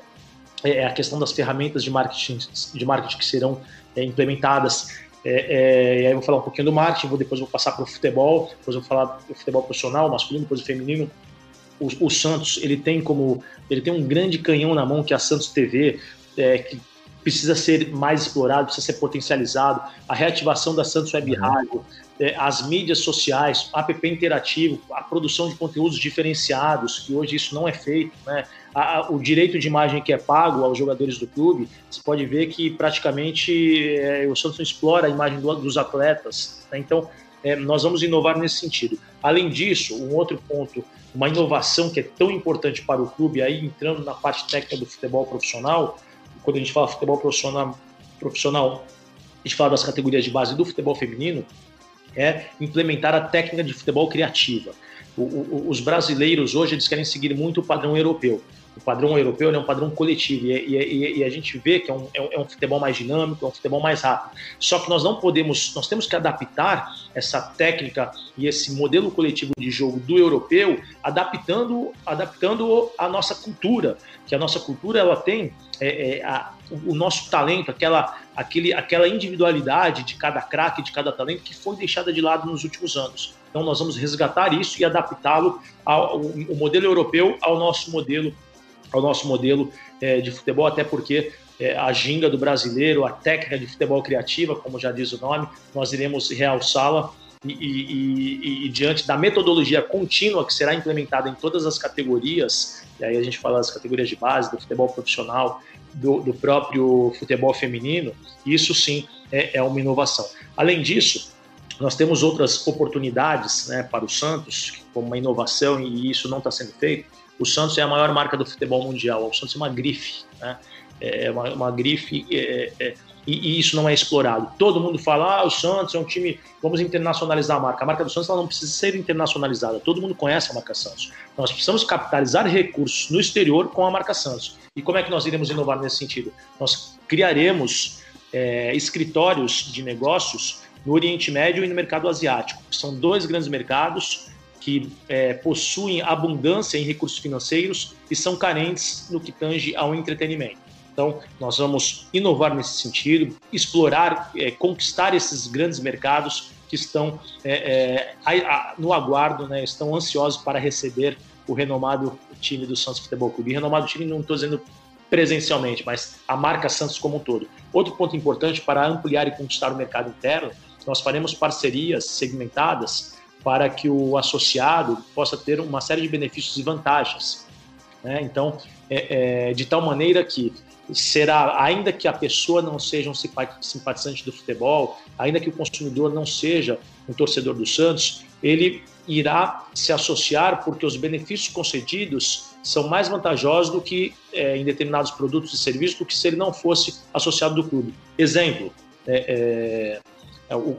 é, é a questão das ferramentas de marketing, de marketing que serão é, implementadas. É, é, e aí eu vou falar um pouquinho do marketing, vou, depois vou passar para o futebol, depois vou falar do futebol profissional, masculino, depois o feminino. O, o, Santos ele tem como ele tem um grande canhão na mão que é a Santos TV, é, que precisa ser mais explorado, precisa ser potencializado. A reativação da Santos Web uhum. Rádio, as mídias sociais, app interativo, a produção de conteúdos diferenciados, que hoje isso não é feito, né? A, o direito de imagem que é pago aos jogadores do clube, você pode ver que praticamente é, o Santos explora a imagem do, dos atletas. Né? Então, é, nós vamos inovar nesse sentido. Além disso, um outro ponto, uma inovação que é tão importante para o clube, aí entrando na parte técnica do futebol profissional, quando a gente fala futebol profissional, profissional a gente fala das categorias de base do futebol feminino, é implementar a técnica de futebol criativa. O, o, os brasileiros hoje eles querem seguir muito o padrão europeu. O padrão europeu é um padrão coletivo e, e, e a gente vê que é um, é um, futebol mais dinâmico, é um futebol mais rápido. Só que nós não podemos, nós temos que adaptar essa técnica e esse modelo coletivo de jogo do europeu, adaptando, adaptando a nossa cultura, que a nossa cultura ela tem é, é, a, o nosso talento, aquela, aquele, aquela individualidade de cada craque, de cada talento que foi deixada de lado nos últimos anos. Então nós vamos resgatar isso e adaptá-lo ao, ao modelo europeu ao nosso modelo ao nosso modelo é, de futebol, até porque é, a ginga do brasileiro, a técnica de futebol criativa, como já diz o nome, nós iremos realçá-la e, e, e, e, diante da metodologia contínua que será implementada em todas as categorias, e aí a gente fala das categorias de base, do futebol profissional, do, do próprio futebol feminino, isso sim é, é, uma inovação. Além disso, nós temos outras oportunidades né, para o Santos, como uma inovação, e isso não está sendo feito, o Santos é a maior marca do futebol mundial. O Santos é uma grife, né? É uma, uma grife é, é, e, e, isso não é explorado. Todo mundo fala, ah, o Santos é um time, vamos internacionalizar a marca. A marca do Santos não precisa ser internacionalizada. Todo mundo conhece a marca Santos. Nós precisamos capitalizar recursos no exterior com a marca Santos. E como é que nós iremos inovar nesse sentido? Nós criaremos é, escritórios de negócios no Oriente Médio e no mercado asiático. São dois grandes mercados que é, possuem abundância em recursos financeiros e são carentes no que tange ao entretenimento. Então, nós vamos inovar nesse sentido, explorar, é, conquistar esses grandes mercados que estão é, é no aguardo, né, estão ansiosos para receber o renomado time do Santos Futebol Clube. E renomado time não estou dizendo presencialmente, mas a marca Santos como um todo. Outro ponto importante para ampliar e conquistar o mercado interno, nós faremos parcerias segmentadas para que o associado possa ter uma série de benefícios e vantagens. Né? Então, é, é, de tal maneira que será, ainda que a pessoa não seja um simpatizante do futebol, ainda que o consumidor não seja um torcedor do Santos, ele irá se associar porque os benefícios concedidos são mais vantajosos do que é, em determinados produtos e serviços do que se ele não fosse associado do clube. Exemplo, é, é, o,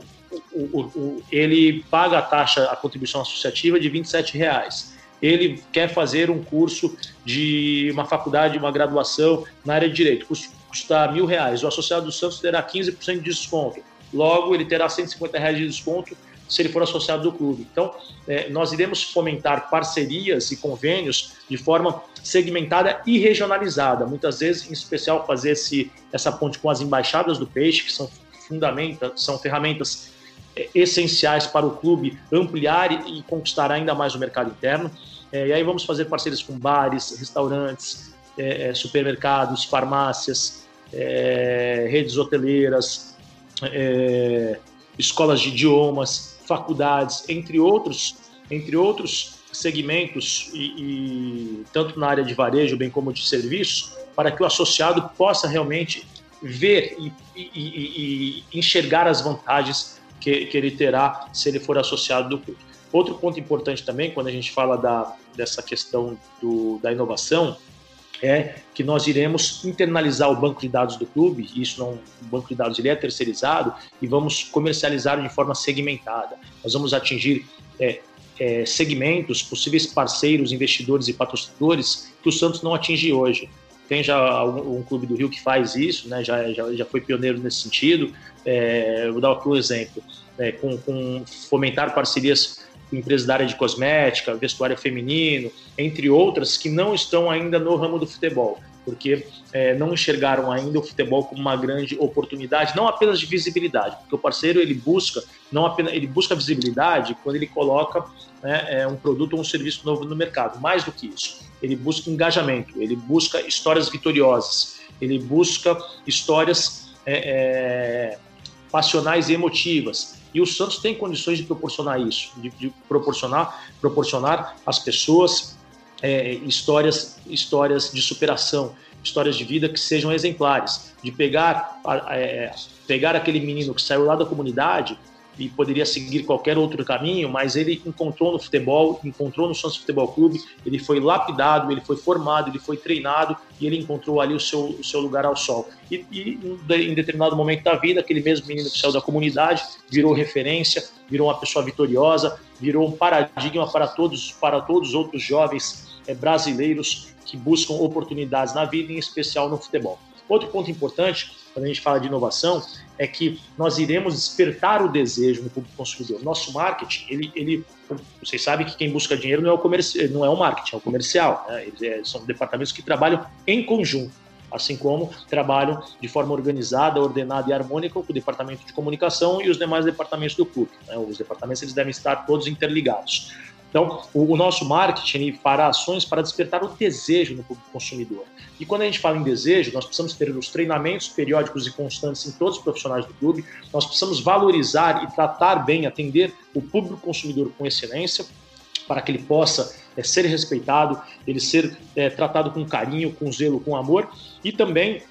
o, o, ele paga a taxa, a contribuição associativa de 27 reais. Ele quer fazer um curso de uma faculdade, uma graduação na área de direito, custa mil reais. O associado do Santos terá 15% de desconto. Logo, ele terá 150 reais de desconto se ele for associado do clube. Então, é, nós iremos fomentar parcerias e convênios de forma segmentada e regionalizada. Muitas vezes, em especial, fazer esse, essa ponte com as embaixadas do peixe, que são fundamenta, são ferramentas essenciais para o clube ampliar e conquistar ainda mais o mercado interno. É, e aí vamos fazer parcerias com bares, restaurantes, é, é supermercados, farmácias, redes hoteleiras, escolas de idiomas, faculdades, entre outros, entre outros segmentos e, e, tanto na área de varejo bem como de serviços, para que o associado possa realmente ver e, e, e enxergar as vantagens que, que ele terá se ele for associado do clube. Outro ponto importante também, quando a gente fala da, dessa questão do, da inovação, é que nós iremos internalizar o banco de dados do clube, isso não, o banco de dados ele é terceirizado, e vamos comercializar de forma segmentada. Nós vamos atingir é, é, segmentos, possíveis parceiros, investidores e patrocinadores que o Santos não atinge hoje. Tem já um, um, clube do Rio que faz isso, né? já, já, já foi pioneiro nesse sentido. É, vou dar aqui um exemplo: é, com, com fomentar parcerias com empresas da área de cosmética, vestuário feminino, entre outras, que não estão ainda no ramo do futebol porque é, não enxergaram ainda o futebol como uma grande oportunidade, não apenas de visibilidade, porque o parceiro ele busca não apenas ele busca visibilidade quando ele coloca né, é, um produto ou um serviço novo no mercado. Mais do que isso, ele busca engajamento, ele busca histórias vitoriosas, ele busca histórias é, é passionais e emotivas. E o Santos tem condições de proporcionar isso, de, de proporcionar, proporcionar às pessoas é, histórias, histórias de superação, histórias de vida que sejam exemplares, de pegar, é, pegar aquele menino que saiu lá da comunidade e poderia seguir qualquer outro caminho, mas ele encontrou no futebol, encontrou no Santos Futebol Clube, ele foi lapidado, ele foi formado, ele foi treinado e ele encontrou ali o seu, o seu lugar ao sol. E, e em determinado momento da vida, aquele mesmo menino que saiu da comunidade virou referência, virou uma pessoa vitoriosa, virou um paradigma para todos, para todos os outros jovens é, brasileiros que buscam oportunidades na vida, em especial no futebol. Outro ponto importante, quando a gente fala de inovação, é que nós iremos despertar o desejo no público consumidor. Nosso marketing, ele, ele vocês sabem que quem busca dinheiro não é o, comerci não é o marketing, é o comercial. Né? Eles é, são departamentos que trabalham em conjunto, assim como trabalham de forma organizada, ordenada e harmônica com o departamento de comunicação e os demais departamentos do clube. Né? Os departamentos eles devem estar todos interligados. Então, o, o nosso marketing fará ações para despertar o desejo no público consumidor. E quando a gente fala em desejo, nós precisamos ter os treinamentos periódicos e constantes em todos os profissionais do clube, nós precisamos valorizar e tratar bem, atender o público consumidor com excelência, para que ele possa é, ser respeitado, ele ser é, tratado com carinho, com zelo, com amor, e também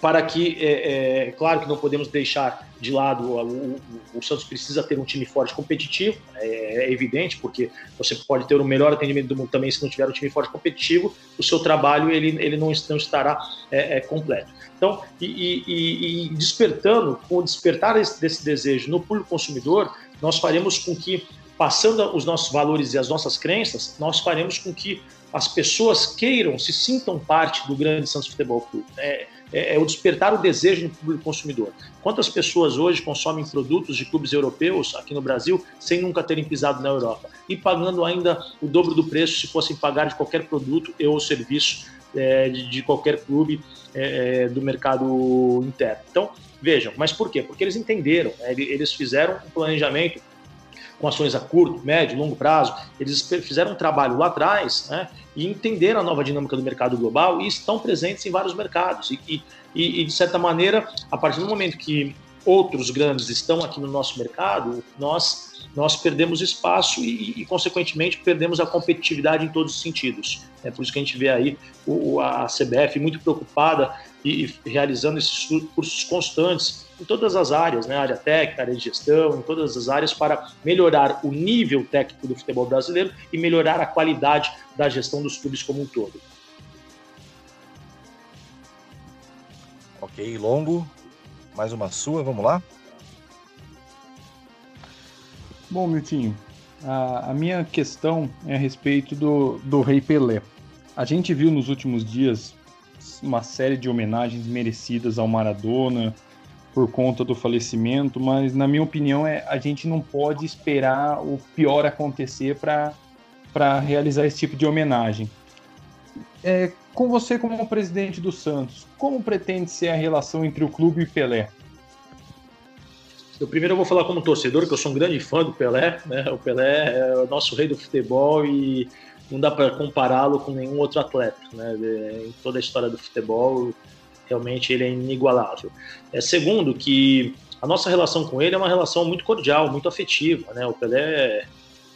para que, é, é, claro que não podemos deixar de lado, o, o, o, Santos precisa ter um time forte competitivo, é, é, evidente, porque você pode ter o melhor atendimento do mundo também se não tiver um time forte competitivo, o seu trabalho ele, ele não, não estará é, é completo. Então, e, e, e, despertando, com o despertar desse, desse desejo no público consumidor, nós faremos com que, passando os nossos valores e as nossas crenças, nós faremos com que as pessoas queiram, se sintam parte do grande Santos Futebol Clube. É, é, é, o despertar o desejo no público consumidor. Quantas pessoas hoje consomem produtos de clubes europeus aqui no Brasil sem nunca terem pisado na Europa e pagando ainda o dobro do preço se fossem pagar de qualquer produto ou serviço é, de, de, qualquer clube é, é do mercado interno? Então, vejam, mas por quê? Porque eles entenderam, né? eles fizeram um planejamento com ações a curto, médio, longo prazo. Eles fizeram um trabalho lá atrás né, e entenderam a nova dinâmica do mercado global e estão presentes em vários mercados. E, e, e, de certa maneira, a partir do momento que outros grandes estão aqui no nosso mercado, nós nós perdemos espaço e, e, consequentemente, perdemos a competitividade em todos os sentidos. É por isso que a gente vê aí o, a CBF muito preocupada e, e realizando esses cursos constantes em todas as áreas, né? área técnica, área de gestão, em todas as áreas, para melhorar o nível técnico do futebol brasileiro e melhorar a qualidade da gestão dos clubes como um todo. Ok, longo. Mais uma sua, vamos lá? Bom, Miltinho, a, a, minha questão é a respeito do, do Rei Pelé. A gente viu nos últimos dias uma série de homenagens merecidas ao Maradona por conta do falecimento, mas na minha opinião é, a gente não pode esperar o pior acontecer para realizar esse tipo de homenagem. É, com você como presidente do Santos, como pretende ser a relação entre o clube e Pelé? Eu primeiro vou falar como torcedor, que eu sou um grande fã do Pelé, né? O Pelé é o nosso rei do futebol e não dá para compará-lo com nenhum outro atleta, né? Em toda a história do futebol, realmente ele é inigualável. É segundo que a nossa relação com ele é uma relação muito cordial, muito afetiva, né? O Pelé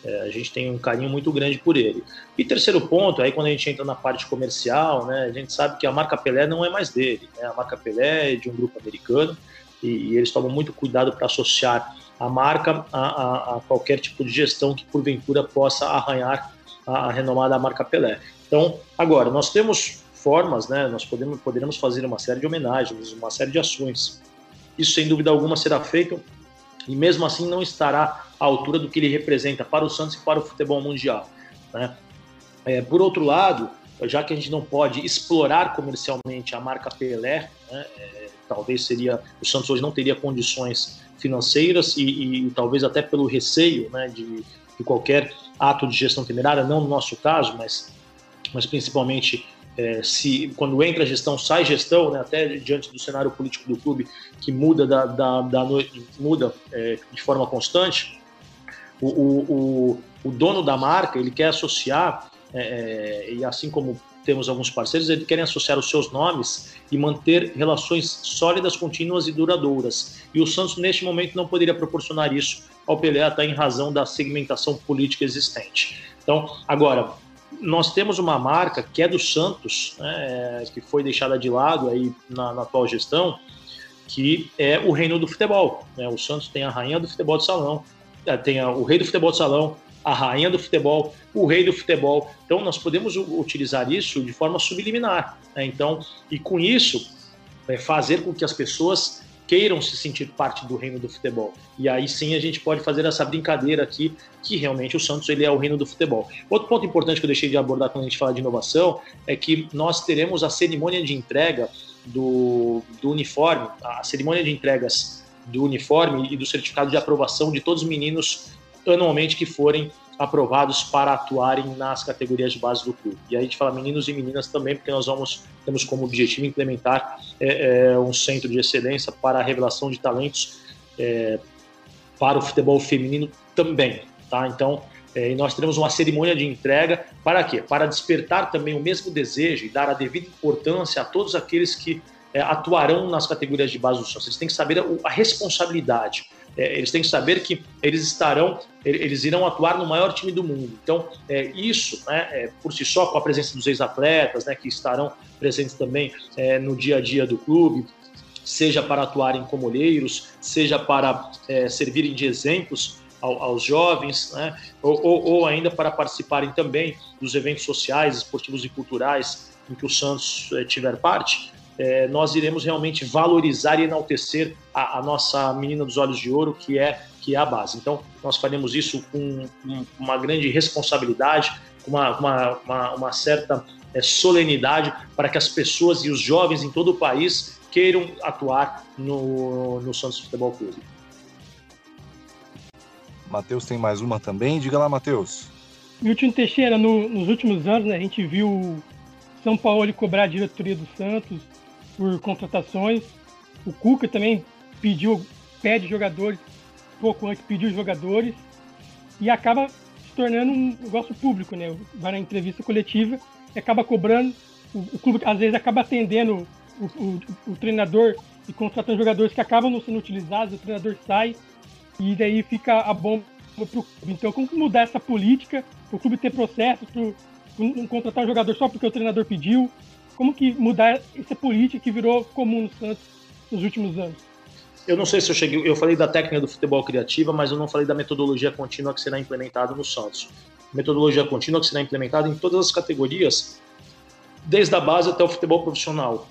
é, a gente tem um carinho muito grande por ele. E terceiro ponto, aí quando a gente entra na parte comercial, né, a gente sabe que a marca Pelé não é mais dele, né? A marca Pelé é de um grupo americano e, e eles tomam muito cuidado para associar a marca a, a, a, qualquer tipo de gestão que porventura possa arranhar a, a renomada marca Pelé. Então, agora, nós temos formas, né, nós podemos, poderemos fazer uma série de homenagens, uma série de ações. Isso, sem dúvida alguma, será feito e mesmo assim não estará à altura do que ele representa para o Santos e para o futebol mundial. Né? É, por outro lado, já que a gente não pode explorar comercialmente a marca Pelé, né, é, talvez seria o Santos hoje não teria condições financeiras e, e talvez até pelo receio né, de, de, qualquer ato de gestão temerária, não no nosso caso, mas, mas principalmente é, se quando entra gestão sai gestão, né, até diante do cenário político do clube que muda da, da, da noite, muda é, de forma constante, o, o, o, dono da marca ele quer associar é, é e assim como temos alguns parceiros, eles querem associar os seus nomes e manter relações sólidas, contínuas e duradouras. E o Santos, neste momento, não poderia proporcionar isso ao Pelé, até em razão da segmentação política existente. Então, agora, nós temos uma marca que é do Santos, né, que foi deixada de lado aí na, na, atual gestão, que é o reino do futebol. Né? O Santos tem a rainha do futebol de salão, eh, tem a, o rei do futebol de salão, a rainha do futebol, o rei do futebol. Então, nós podemos utilizar isso de forma subliminar. Né? Então, e com isso, é, fazer com que as pessoas queiram se sentir parte do reino do futebol. E aí sim a gente pode fazer essa brincadeira aqui, que realmente o Santos ele é o reino do futebol. Outro ponto importante que eu deixei de abordar quando a gente fala de inovação é que nós teremos a cerimônia de entrega do, do uniforme, a cerimônia de entregas do uniforme e do certificado de aprovação de todos os meninos anualmente que forem aprovados para atuarem nas categorias de base do clube. E aí a gente fala meninos e meninas também, porque nós vamos temos como objetivo implementar é, é, um centro de excelência para a revelação de talentos é, para o futebol feminino também, tá? Então é, nós teremos uma cerimônia de entrega para quê? Para despertar também o mesmo desejo e dar a devida importância a todos aqueles que é, atuarão nas categorias de base do Santos. Eles têm que saber a, a responsabilidade eles têm que saber que eles estarão, eles irão atuar no maior time do mundo. Então, é, isso, né, é, por si só, com a presença dos ex-atletas, né, que estarão presentes também é, no dia a dia do clube, seja para atuarem como olheiros, seja para é, servirem de exemplos ao, aos jovens, né, ou, ou, ou ainda para participarem também dos eventos sociais, esportivos e culturais em que o Santos é, tiver parte é, nós iremos realmente valorizar e enaltecer a, a, nossa menina dos olhos de ouro, que é, que é a base. Então, nós faremos isso com uma grande responsabilidade, com uma, uma, uma, uma certa é, solenidade, para que as pessoas e os jovens em todo o país queiram atuar no, no Santos Futebol Clube. Matheus tem mais uma também. Diga lá, Matheus. Milton Teixeira, no, nos últimos anos, né, a gente viu São Paulo cobrar a diretoria do Santos por contratações. O Cuca também pediu, pede jogadores, pouco antes pediu jogadores e acaba se tornando um negócio público, né? Vai na entrevista coletiva e acaba cobrando. O, o clube às vezes acaba atendendo o, o, o, treinador e contratando jogadores que acabam não sendo utilizados, o treinador sai e daí fica a bomba para o clube. Então, como mudar essa política, o clube ter processo para não contratar um jogador só porque o treinador pediu, como que mudar essa política que virou comum no Santos nos últimos anos? Eu não sei se eu cheguei, eu falei da técnica do futebol criativa, mas eu não falei da metodologia contínua que será implementada no Santos. Metodologia contínua que será implementada em todas as categorias, desde a base até o futebol profissional.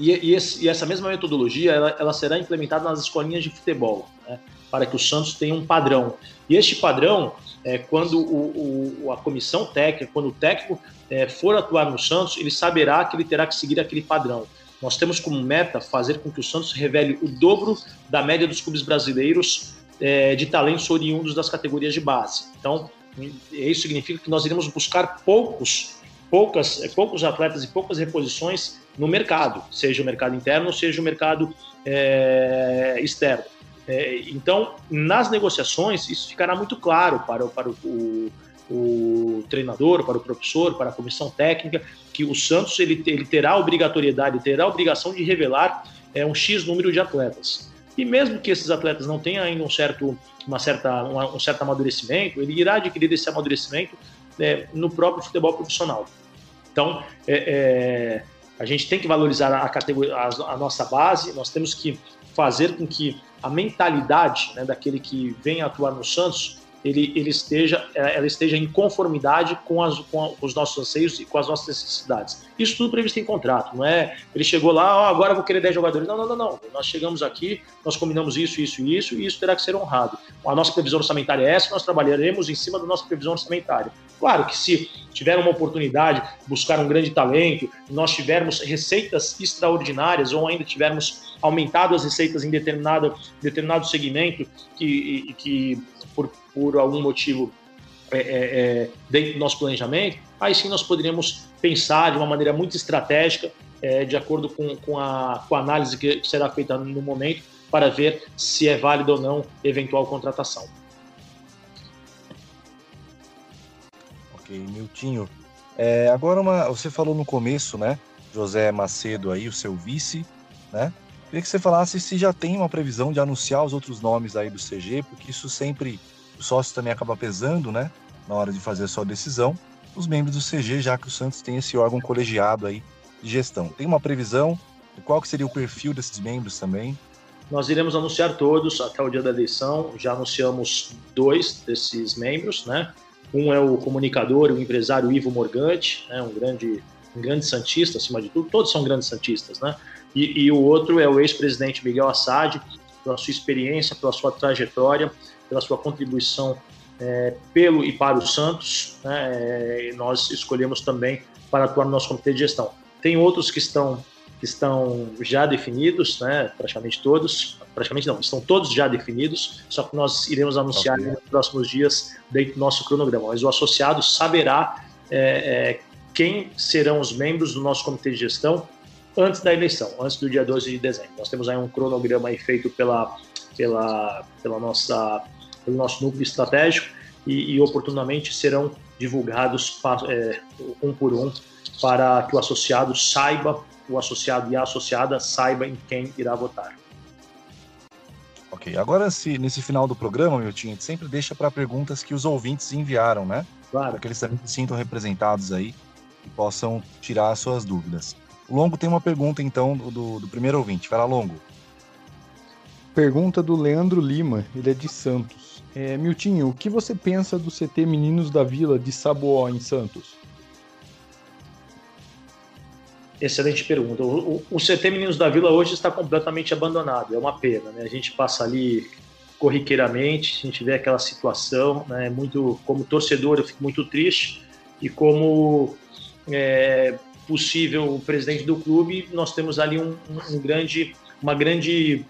E, e, esse, e essa mesma metodologia ela, ela, será implementada nas escolinhas de futebol, né, para que o Santos tenha um padrão. E este padrão, é, quando o, o, a comissão técnica, quando o técnico é, for atuar no Santos, ele saberá que ele terá que seguir aquele padrão. Nós temos como meta fazer com que o Santos revele o dobro da média dos clubes brasileiros é, de talentos oriundos das categorias de base. Então, isso significa que nós iremos buscar poucos, poucas, é, poucos atletas e poucas reposições no mercado, seja o mercado interno, seja o mercado é, externo. É, então, nas negociações, isso ficará muito claro para, para o, o, treinador, para o professor, para a comissão técnica, que o Santos ele, ele terá a obrigatoriedade, terá a obrigação de revelar é, um X número de atletas. E mesmo que esses atletas não tenham ainda um certo, uma certa, um certo amadurecimento, ele irá adquirir esse amadurecimento é, no próprio futebol profissional. Então, é, é, a gente tem que valorizar a, categoria, a, a nossa base, nós temos que fazer com que a mentalidade né, daquele que vem atuar no Santos ele, ele esteja, é, ela esteja em conformidade com, as, com os nossos anseios e com as nossas necessidades. Isso tudo previsto em contrato, não é? Ele chegou lá, oh, agora vou querer 10 jogadores. Não, não, não, não. Nós chegamos aqui, nós combinamos isso, isso e isso, e isso terá que ser honrado. A nossa previsão orçamentária é essa, nós trabalharemos em cima da nossa previsão orçamentária. Claro que se tiver uma oportunidade, buscar um grande talento, nós tivermos receitas extraordinárias ou ainda tivermos aumentado as receitas em determinado, determinado segmento que, que por, por algum motivo é, é, é, dentro do nosso planejamento, aí sim nós poderíamos pensar de uma maneira muito estratégica, é, de acordo com, com, a, com a análise que será feita no momento, para ver se é válida ou não eventual contratação. Ok, Miltinho. É, agora uma, você falou no começo, né? José Macedo aí, o seu vice, né? Queria que você falasse se já tem uma previsão de anunciar os outros nomes aí do CG, porque isso sempre o sócio também acaba pesando, né? Na hora de fazer a sua decisão. Os membros do CG, já que o Santos tem esse órgão colegiado aí de gestão. Tem uma previsão de qual que seria o perfil desses membros também? Nós iremos anunciar todos até o dia da eleição. Já anunciamos dois desses membros, né? Um é o comunicador, o empresário Ivo Morgante, né? um grande um grande santista acima de tudo. Todos são grandes santistas, né? e, e o outro é o ex-presidente Miguel Assad, pela sua experiência, pela sua trajetória, pela sua contribuição é, pelo e para o Santos. Né, é, nós escolhemos também para atuar no nosso comitê de gestão. Tem outros que estão que estão já definidos, né, praticamente todos, praticamente não, estão todos já definidos, só que nós iremos anunciar okay. nos próximos dias dentro do nosso cronograma. Mas o associado saberá é, é, quem serão os membros do nosso comitê de gestão antes da eleição, antes do dia 12 de dezembro. Nós temos aí um cronograma aí feito pela, pela, pela nossa, pelo nosso núcleo estratégico e, e oportunamente serão divulgados é, um por um para que o associado saiba, o associado e a associada saiba em quem irá votar. Ok, agora se, nesse final do programa, meu time, sempre deixa para perguntas que os ouvintes enviaram, né? Claro. Para que eles também se sintam representados aí e possam tirar as suas dúvidas. O Longo tem uma pergunta, então, do, do primeiro ouvinte. Vai lá, Longo. Pergunta do Leandro Lima, ele é de Santos. É, Miltinho, o que você pensa do CT Meninos da Vila de Saboó, em Santos? Excelente pergunta. O, o, o, CT Meninos da Vila hoje está completamente abandonado, é uma pena. Né? A gente passa ali corriqueiramente, a gente vê aquela situação, né? muito como torcedor eu fico muito triste e como é, possível presidente do clube, nós temos ali um, um grande, uma grande,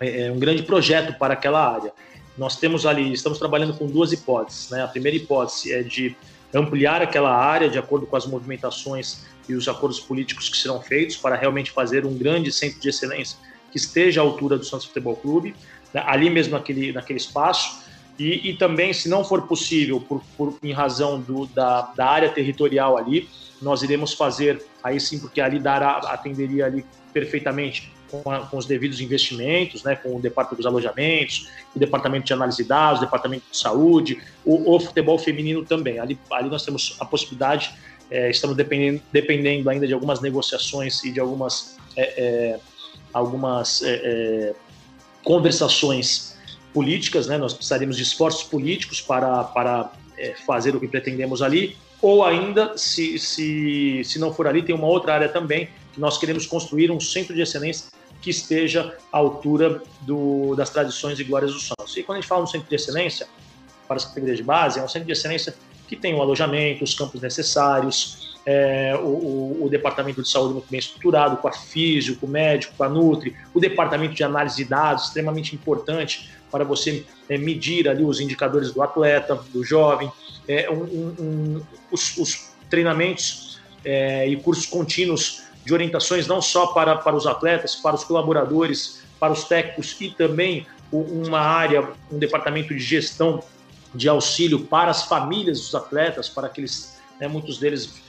é, um grande projeto para aquela área. Nós temos ali, estamos trabalhando com duas hipóteses. Né? A primeira hipótese é de ampliar aquela área de acordo com as movimentações e os acordos políticos que serão feitos para realmente fazer um grande centro de excelência que esteja à altura do Santos Futebol Clube, né, ali mesmo naquele, naquele espaço. E, e também, se não for possível, por, por em razão do, da, da área territorial ali, nós iremos fazer, aí sim, porque ali dará, atenderia ali perfeitamente com, a, com, os devidos investimentos, né, com o departamento dos alojamentos, o departamento de análise de dados, o departamento de saúde, o, o futebol feminino também. Ali, ali nós temos a possibilidade é, estamos dependendo, dependendo ainda de algumas negociações e de algumas, é, é, algumas é, é, conversações políticas, né? Nós precisaríamos de esforços políticos para, para é, fazer o que pretendemos ali, ou ainda, se, se, se não for ali, tem uma outra área também, que nós queremos construir um centro de excelência que esteja à altura do, das tradições e glórias do Santos. E quando a gente fala no centro de excelência, para as categorias de base, é um centro de excelência que tem o alojamento, os campos necessários, é, o, o, o, departamento de saúde muito bem estruturado, com a físico, com o médico, com a Nutri, o departamento de análise de dados, extremamente importante para você é, medir ali os indicadores do atleta, do jovem, é, um, um, os, os, treinamentos é, e cursos contínuos de orientações não só para, para os atletas, para os colaboradores, para os técnicos e também uma área, um departamento de gestão de auxílio para as famílias dos atletas, para que eles, né, muitos deles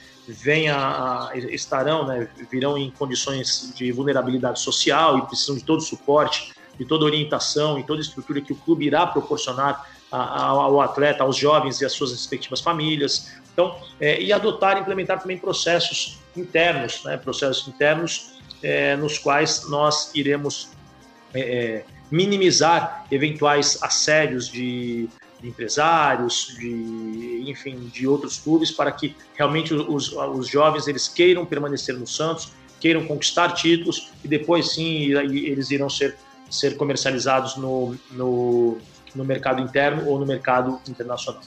a, estarão, né, virão em condições de vulnerabilidade social e precisam de todo o suporte, de toda orientação e toda estrutura que o clube irá proporcionar ao atleta, aos jovens e às suas respectivas famílias. Então, é, e adotar implementar também processos internos, né, processos internos é, nos quais nós iremos é, é minimizar eventuais assédios de de empresários, de enfim, de outros clubes, para que realmente os, os jovens eles queiram permanecer no Santos, queiram conquistar títulos e depois sim eles irão ser, ser comercializados no, no, no mercado interno ou no mercado internacional.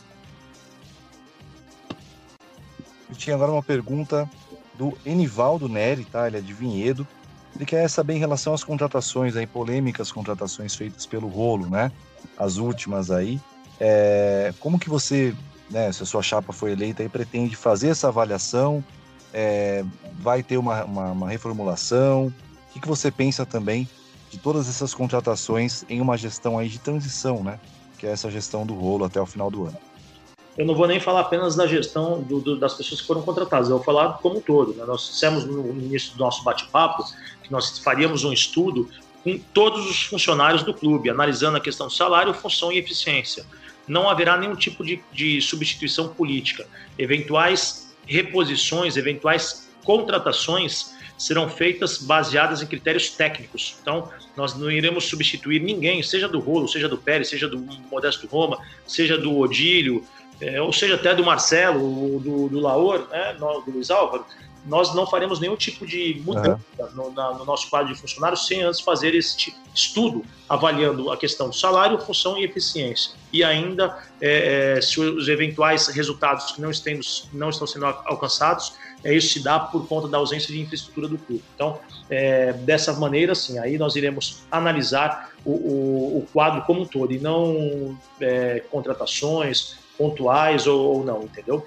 Tinha agora uma pergunta do Enivaldo Neri, tá? Ele é de Vinhedo. Ele quer saber em relação às contratações aí, polêmicas contratações feitas pelo Rolo, né? As últimas aí. É, como que você, né, se a sua chapa foi eleita, aí, pretende fazer essa avaliação? É, vai ter uma, uma, uma reformulação? O que, que você pensa também de todas essas contratações em uma gestão aí de transição, né? Que é essa gestão do rolo até o final do ano. Eu não vou nem falar apenas da gestão do, do, das pessoas que foram contratadas, eu vou falar como um todo. Né? Nós dissemos no início do nosso bate-papo que nós faríamos um estudo com todos os funcionários do clube, analisando a questão salário, função e eficiência não haverá nenhum tipo de, de substituição política. Eventuais reposições, eventuais contratações serão feitas baseadas em critérios técnicos. Então, nós não iremos substituir ninguém, seja do Rolo, seja do Pérez, seja do Modesto Roma, seja do Odílio, é, ou seja até do Marcelo, do, do Laor, né, do Luiz Álvaro. nós não faremos nenhum tipo de mudança uhum. no, na, no, nosso quadro de funcionários sem antes fazer esse estudo avaliando a questão do salário, função e eficiência. E ainda, é, é, se os eventuais resultados que não, estão, não estão sendo alcançados, é, isso se dá por conta da ausência de infraestrutura do clube. Então, é, dessa maneira, sim, aí nós iremos analisar o, o, o quadro como um todo e não é, contratações pontuais ou, ou não, entendeu?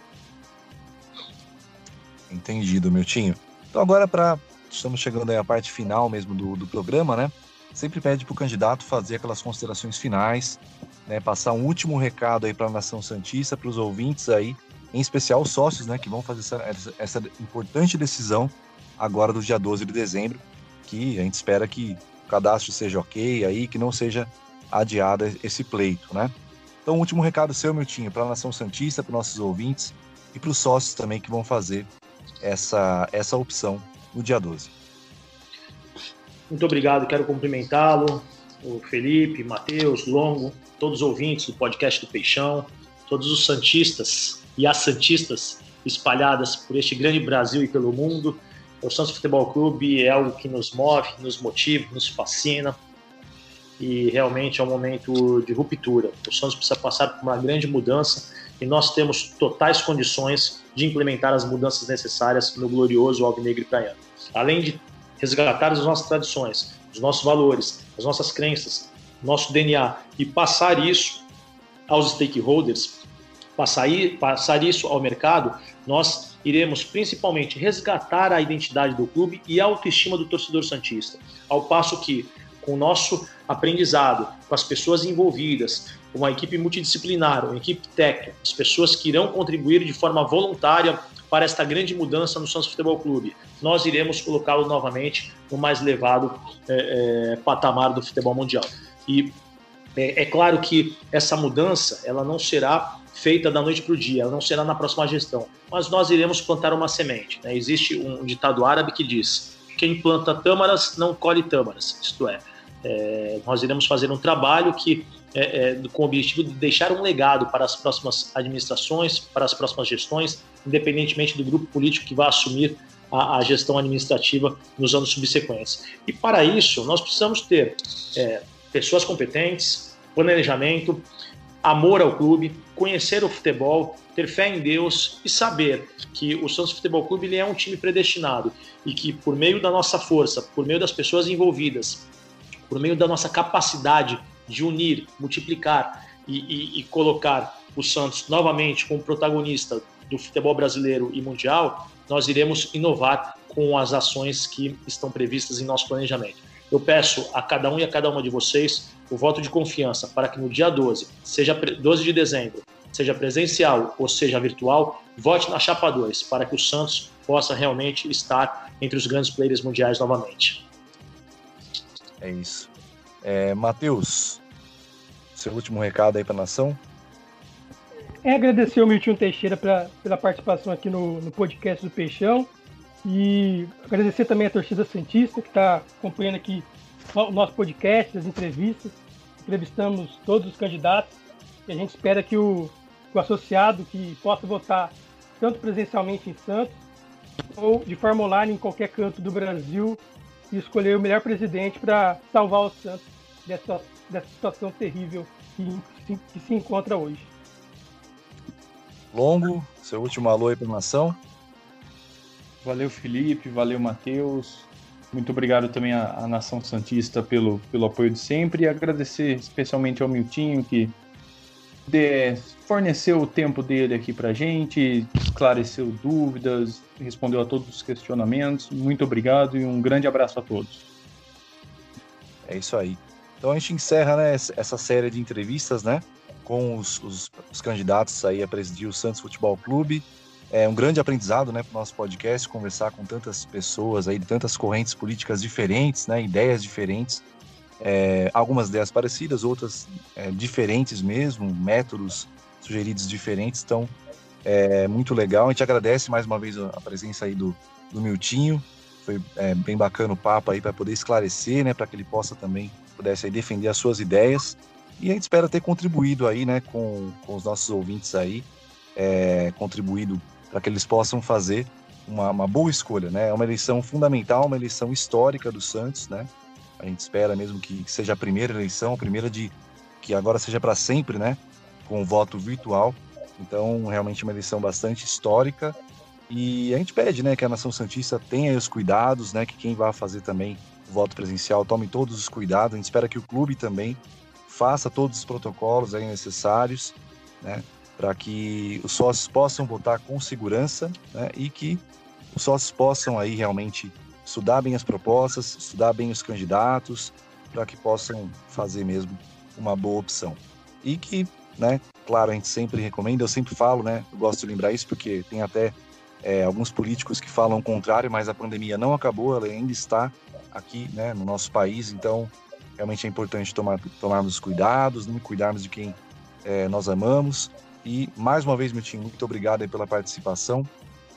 Entendido, Miltinho. Então agora para estamos chegando aí à parte final mesmo do, do programa, né? Sempre pede para o candidato fazer aquelas considerações finais, né? Passar um último recado aí para a nação santista, para os ouvintes aí, em especial os sócios, né? Que vão fazer essa, essa importante decisão agora do dia 12 de dezembro, que a gente espera que o cadastro seja ok aí, que não seja adiado esse pleito, né? Então, último recado seu, Miltinho, para a nação santista, para nossos ouvintes e para os sócios também que vão fazer essa, essa opção no dia 12. Muito obrigado, quero cumprimentá-lo, o Felipe, Matheus, Longo, todos os ouvintes do podcast do Peixão, todos os Santistas e as Santistas espalhadas por este grande Brasil e pelo mundo. O Santos Futebol Clube é algo que nos move, nos motiva, nos fascina e realmente é um momento de ruptura. O Santos precisa passar por uma grande mudança e nós temos totais condições de implementar as mudanças necessárias no glorioso Alvinegro Praiano. Além de resgatar as nossas tradições, os nossos valores, as nossas crenças, nosso DNA e passar isso aos stakeholders, passar, passar isso ao mercado, nós iremos principalmente resgatar a identidade do clube e a autoestima do torcedor santista, ao passo que com o nosso aprendizado, com as pessoas envolvidas, uma equipe multidisciplinar, uma equipe técnica, as pessoas que irão contribuir de forma voluntária para esta grande mudança no Santos Futebol Clube. Nós iremos colocá-lo novamente no mais elevado é, é, patamar do futebol mundial. E é, é, claro que essa mudança ela não será feita da noite para o dia, ela não será na próxima gestão, mas nós iremos plantar uma semente. Né? Existe um ditado árabe que diz: quem planta tâmaras não colhe tâmaras, isto é, é nós iremos fazer um trabalho que é, é, com o objetivo de deixar um legado para as próximas administrações, para as próximas gestões, independentemente do grupo político que vai assumir a, a gestão administrativa nos anos subsequentes. E para isso, nós precisamos ter é, pessoas competentes, planejamento, amor ao clube, conhecer o futebol, ter fé em Deus e saber que o Santos Futebol Clube ele é um time predestinado e que por meio da nossa força, por meio das pessoas envolvidas, por meio da nossa capacidade de unir, multiplicar e, e, e colocar o Santos novamente como protagonista do futebol brasileiro e mundial, nós iremos inovar com as ações que estão previstas em nosso planejamento. Eu peço a cada um e a cada uma de vocês o voto de confiança para que no dia 12, seja 12 de dezembro, seja presencial ou seja virtual, vote na chapa 2 para que o Santos possa realmente estar entre os grandes players mundiais novamente. É isso. É, Matheus, seu último recado aí para a nação? É agradecer ao Milton Teixeira pra, pela participação aqui no, no podcast do Peixão e agradecer também a torcida Santista que está acompanhando aqui o nosso podcast, as entrevistas. Entrevistamos todos os candidatos e a gente espera que o, o associado que possa votar tanto presencialmente em Santos ou de forma online em qualquer canto do Brasil e escolher o melhor presidente para salvar o Santos dessa, dessa situação terrível que, que se encontra hoje. Longo, seu último alô aí para a nação. Valeu, Felipe, valeu, Matheus. Muito obrigado também à, à, Nação Santista pelo, pelo apoio de sempre e agradecer especialmente ao Miltinho que de, forneceu o tempo dele aqui para gente, esclareceu dúvidas, respondeu a todos os questionamentos. Muito obrigado e um grande abraço a todos. É isso aí. Então a gente encerra né, essa série de entrevistas, né, com os, os, os candidatos aí a presidir o Santos Futebol Clube. É um grande aprendizado, né, para o nosso podcast conversar com tantas pessoas aí de tantas correntes políticas diferentes, né, ideias diferentes, é, algumas ideias parecidas, outras é, diferentes mesmo, métodos sugeridos diferentes. Então é muito legal. A gente agradece mais uma vez a presença aí do, do Miltinho. Foi é, bem bacana o papo aí para poder esclarecer, né, para que ele possa também pudesse aí defender as suas ideias. E a gente espera ter contribuído aí, né, com, com os nossos ouvintes aí, é, contribuído para que eles possam fazer uma, uma, boa escolha, né? É uma eleição fundamental, uma eleição histórica do Santos, né? A gente espera mesmo que seja a primeira eleição, a primeira de que agora seja para sempre, né? Com voto virtual. Então, realmente uma eleição bastante histórica. E a gente pede, né, que a nação santista tenha os cuidados, né, que quem vai fazer também o voto presencial tome todos os cuidados. A gente espera que o clube também faça todos os protocolos aí necessários, né, para que os sócios possam votar com segurança, né, e que os sócios possam aí realmente estudar bem as propostas, estudar bem os candidatos, para que possam fazer mesmo uma boa opção. E que, né, claro, a gente sempre recomenda, eu sempre falo, né, eu gosto de lembrar isso porque tem até é, alguns políticos que falam o contrário, mas a pandemia não acabou, ela ainda está aqui, né, no nosso país, então realmente é importante tomar, tomarmos cuidados, né, cuidarmos de quem é, nós amamos. E mais uma vez, time, muito obrigado pela participação.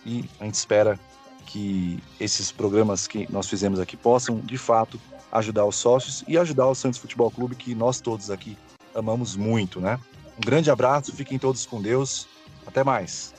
E a gente espera que esses programas que nós fizemos aqui possam, de fato, ajudar os sócios e ajudar o Santos Futebol Clube, que nós todos aqui amamos muito, né? Um grande abraço, fiquem todos com Deus. Até mais.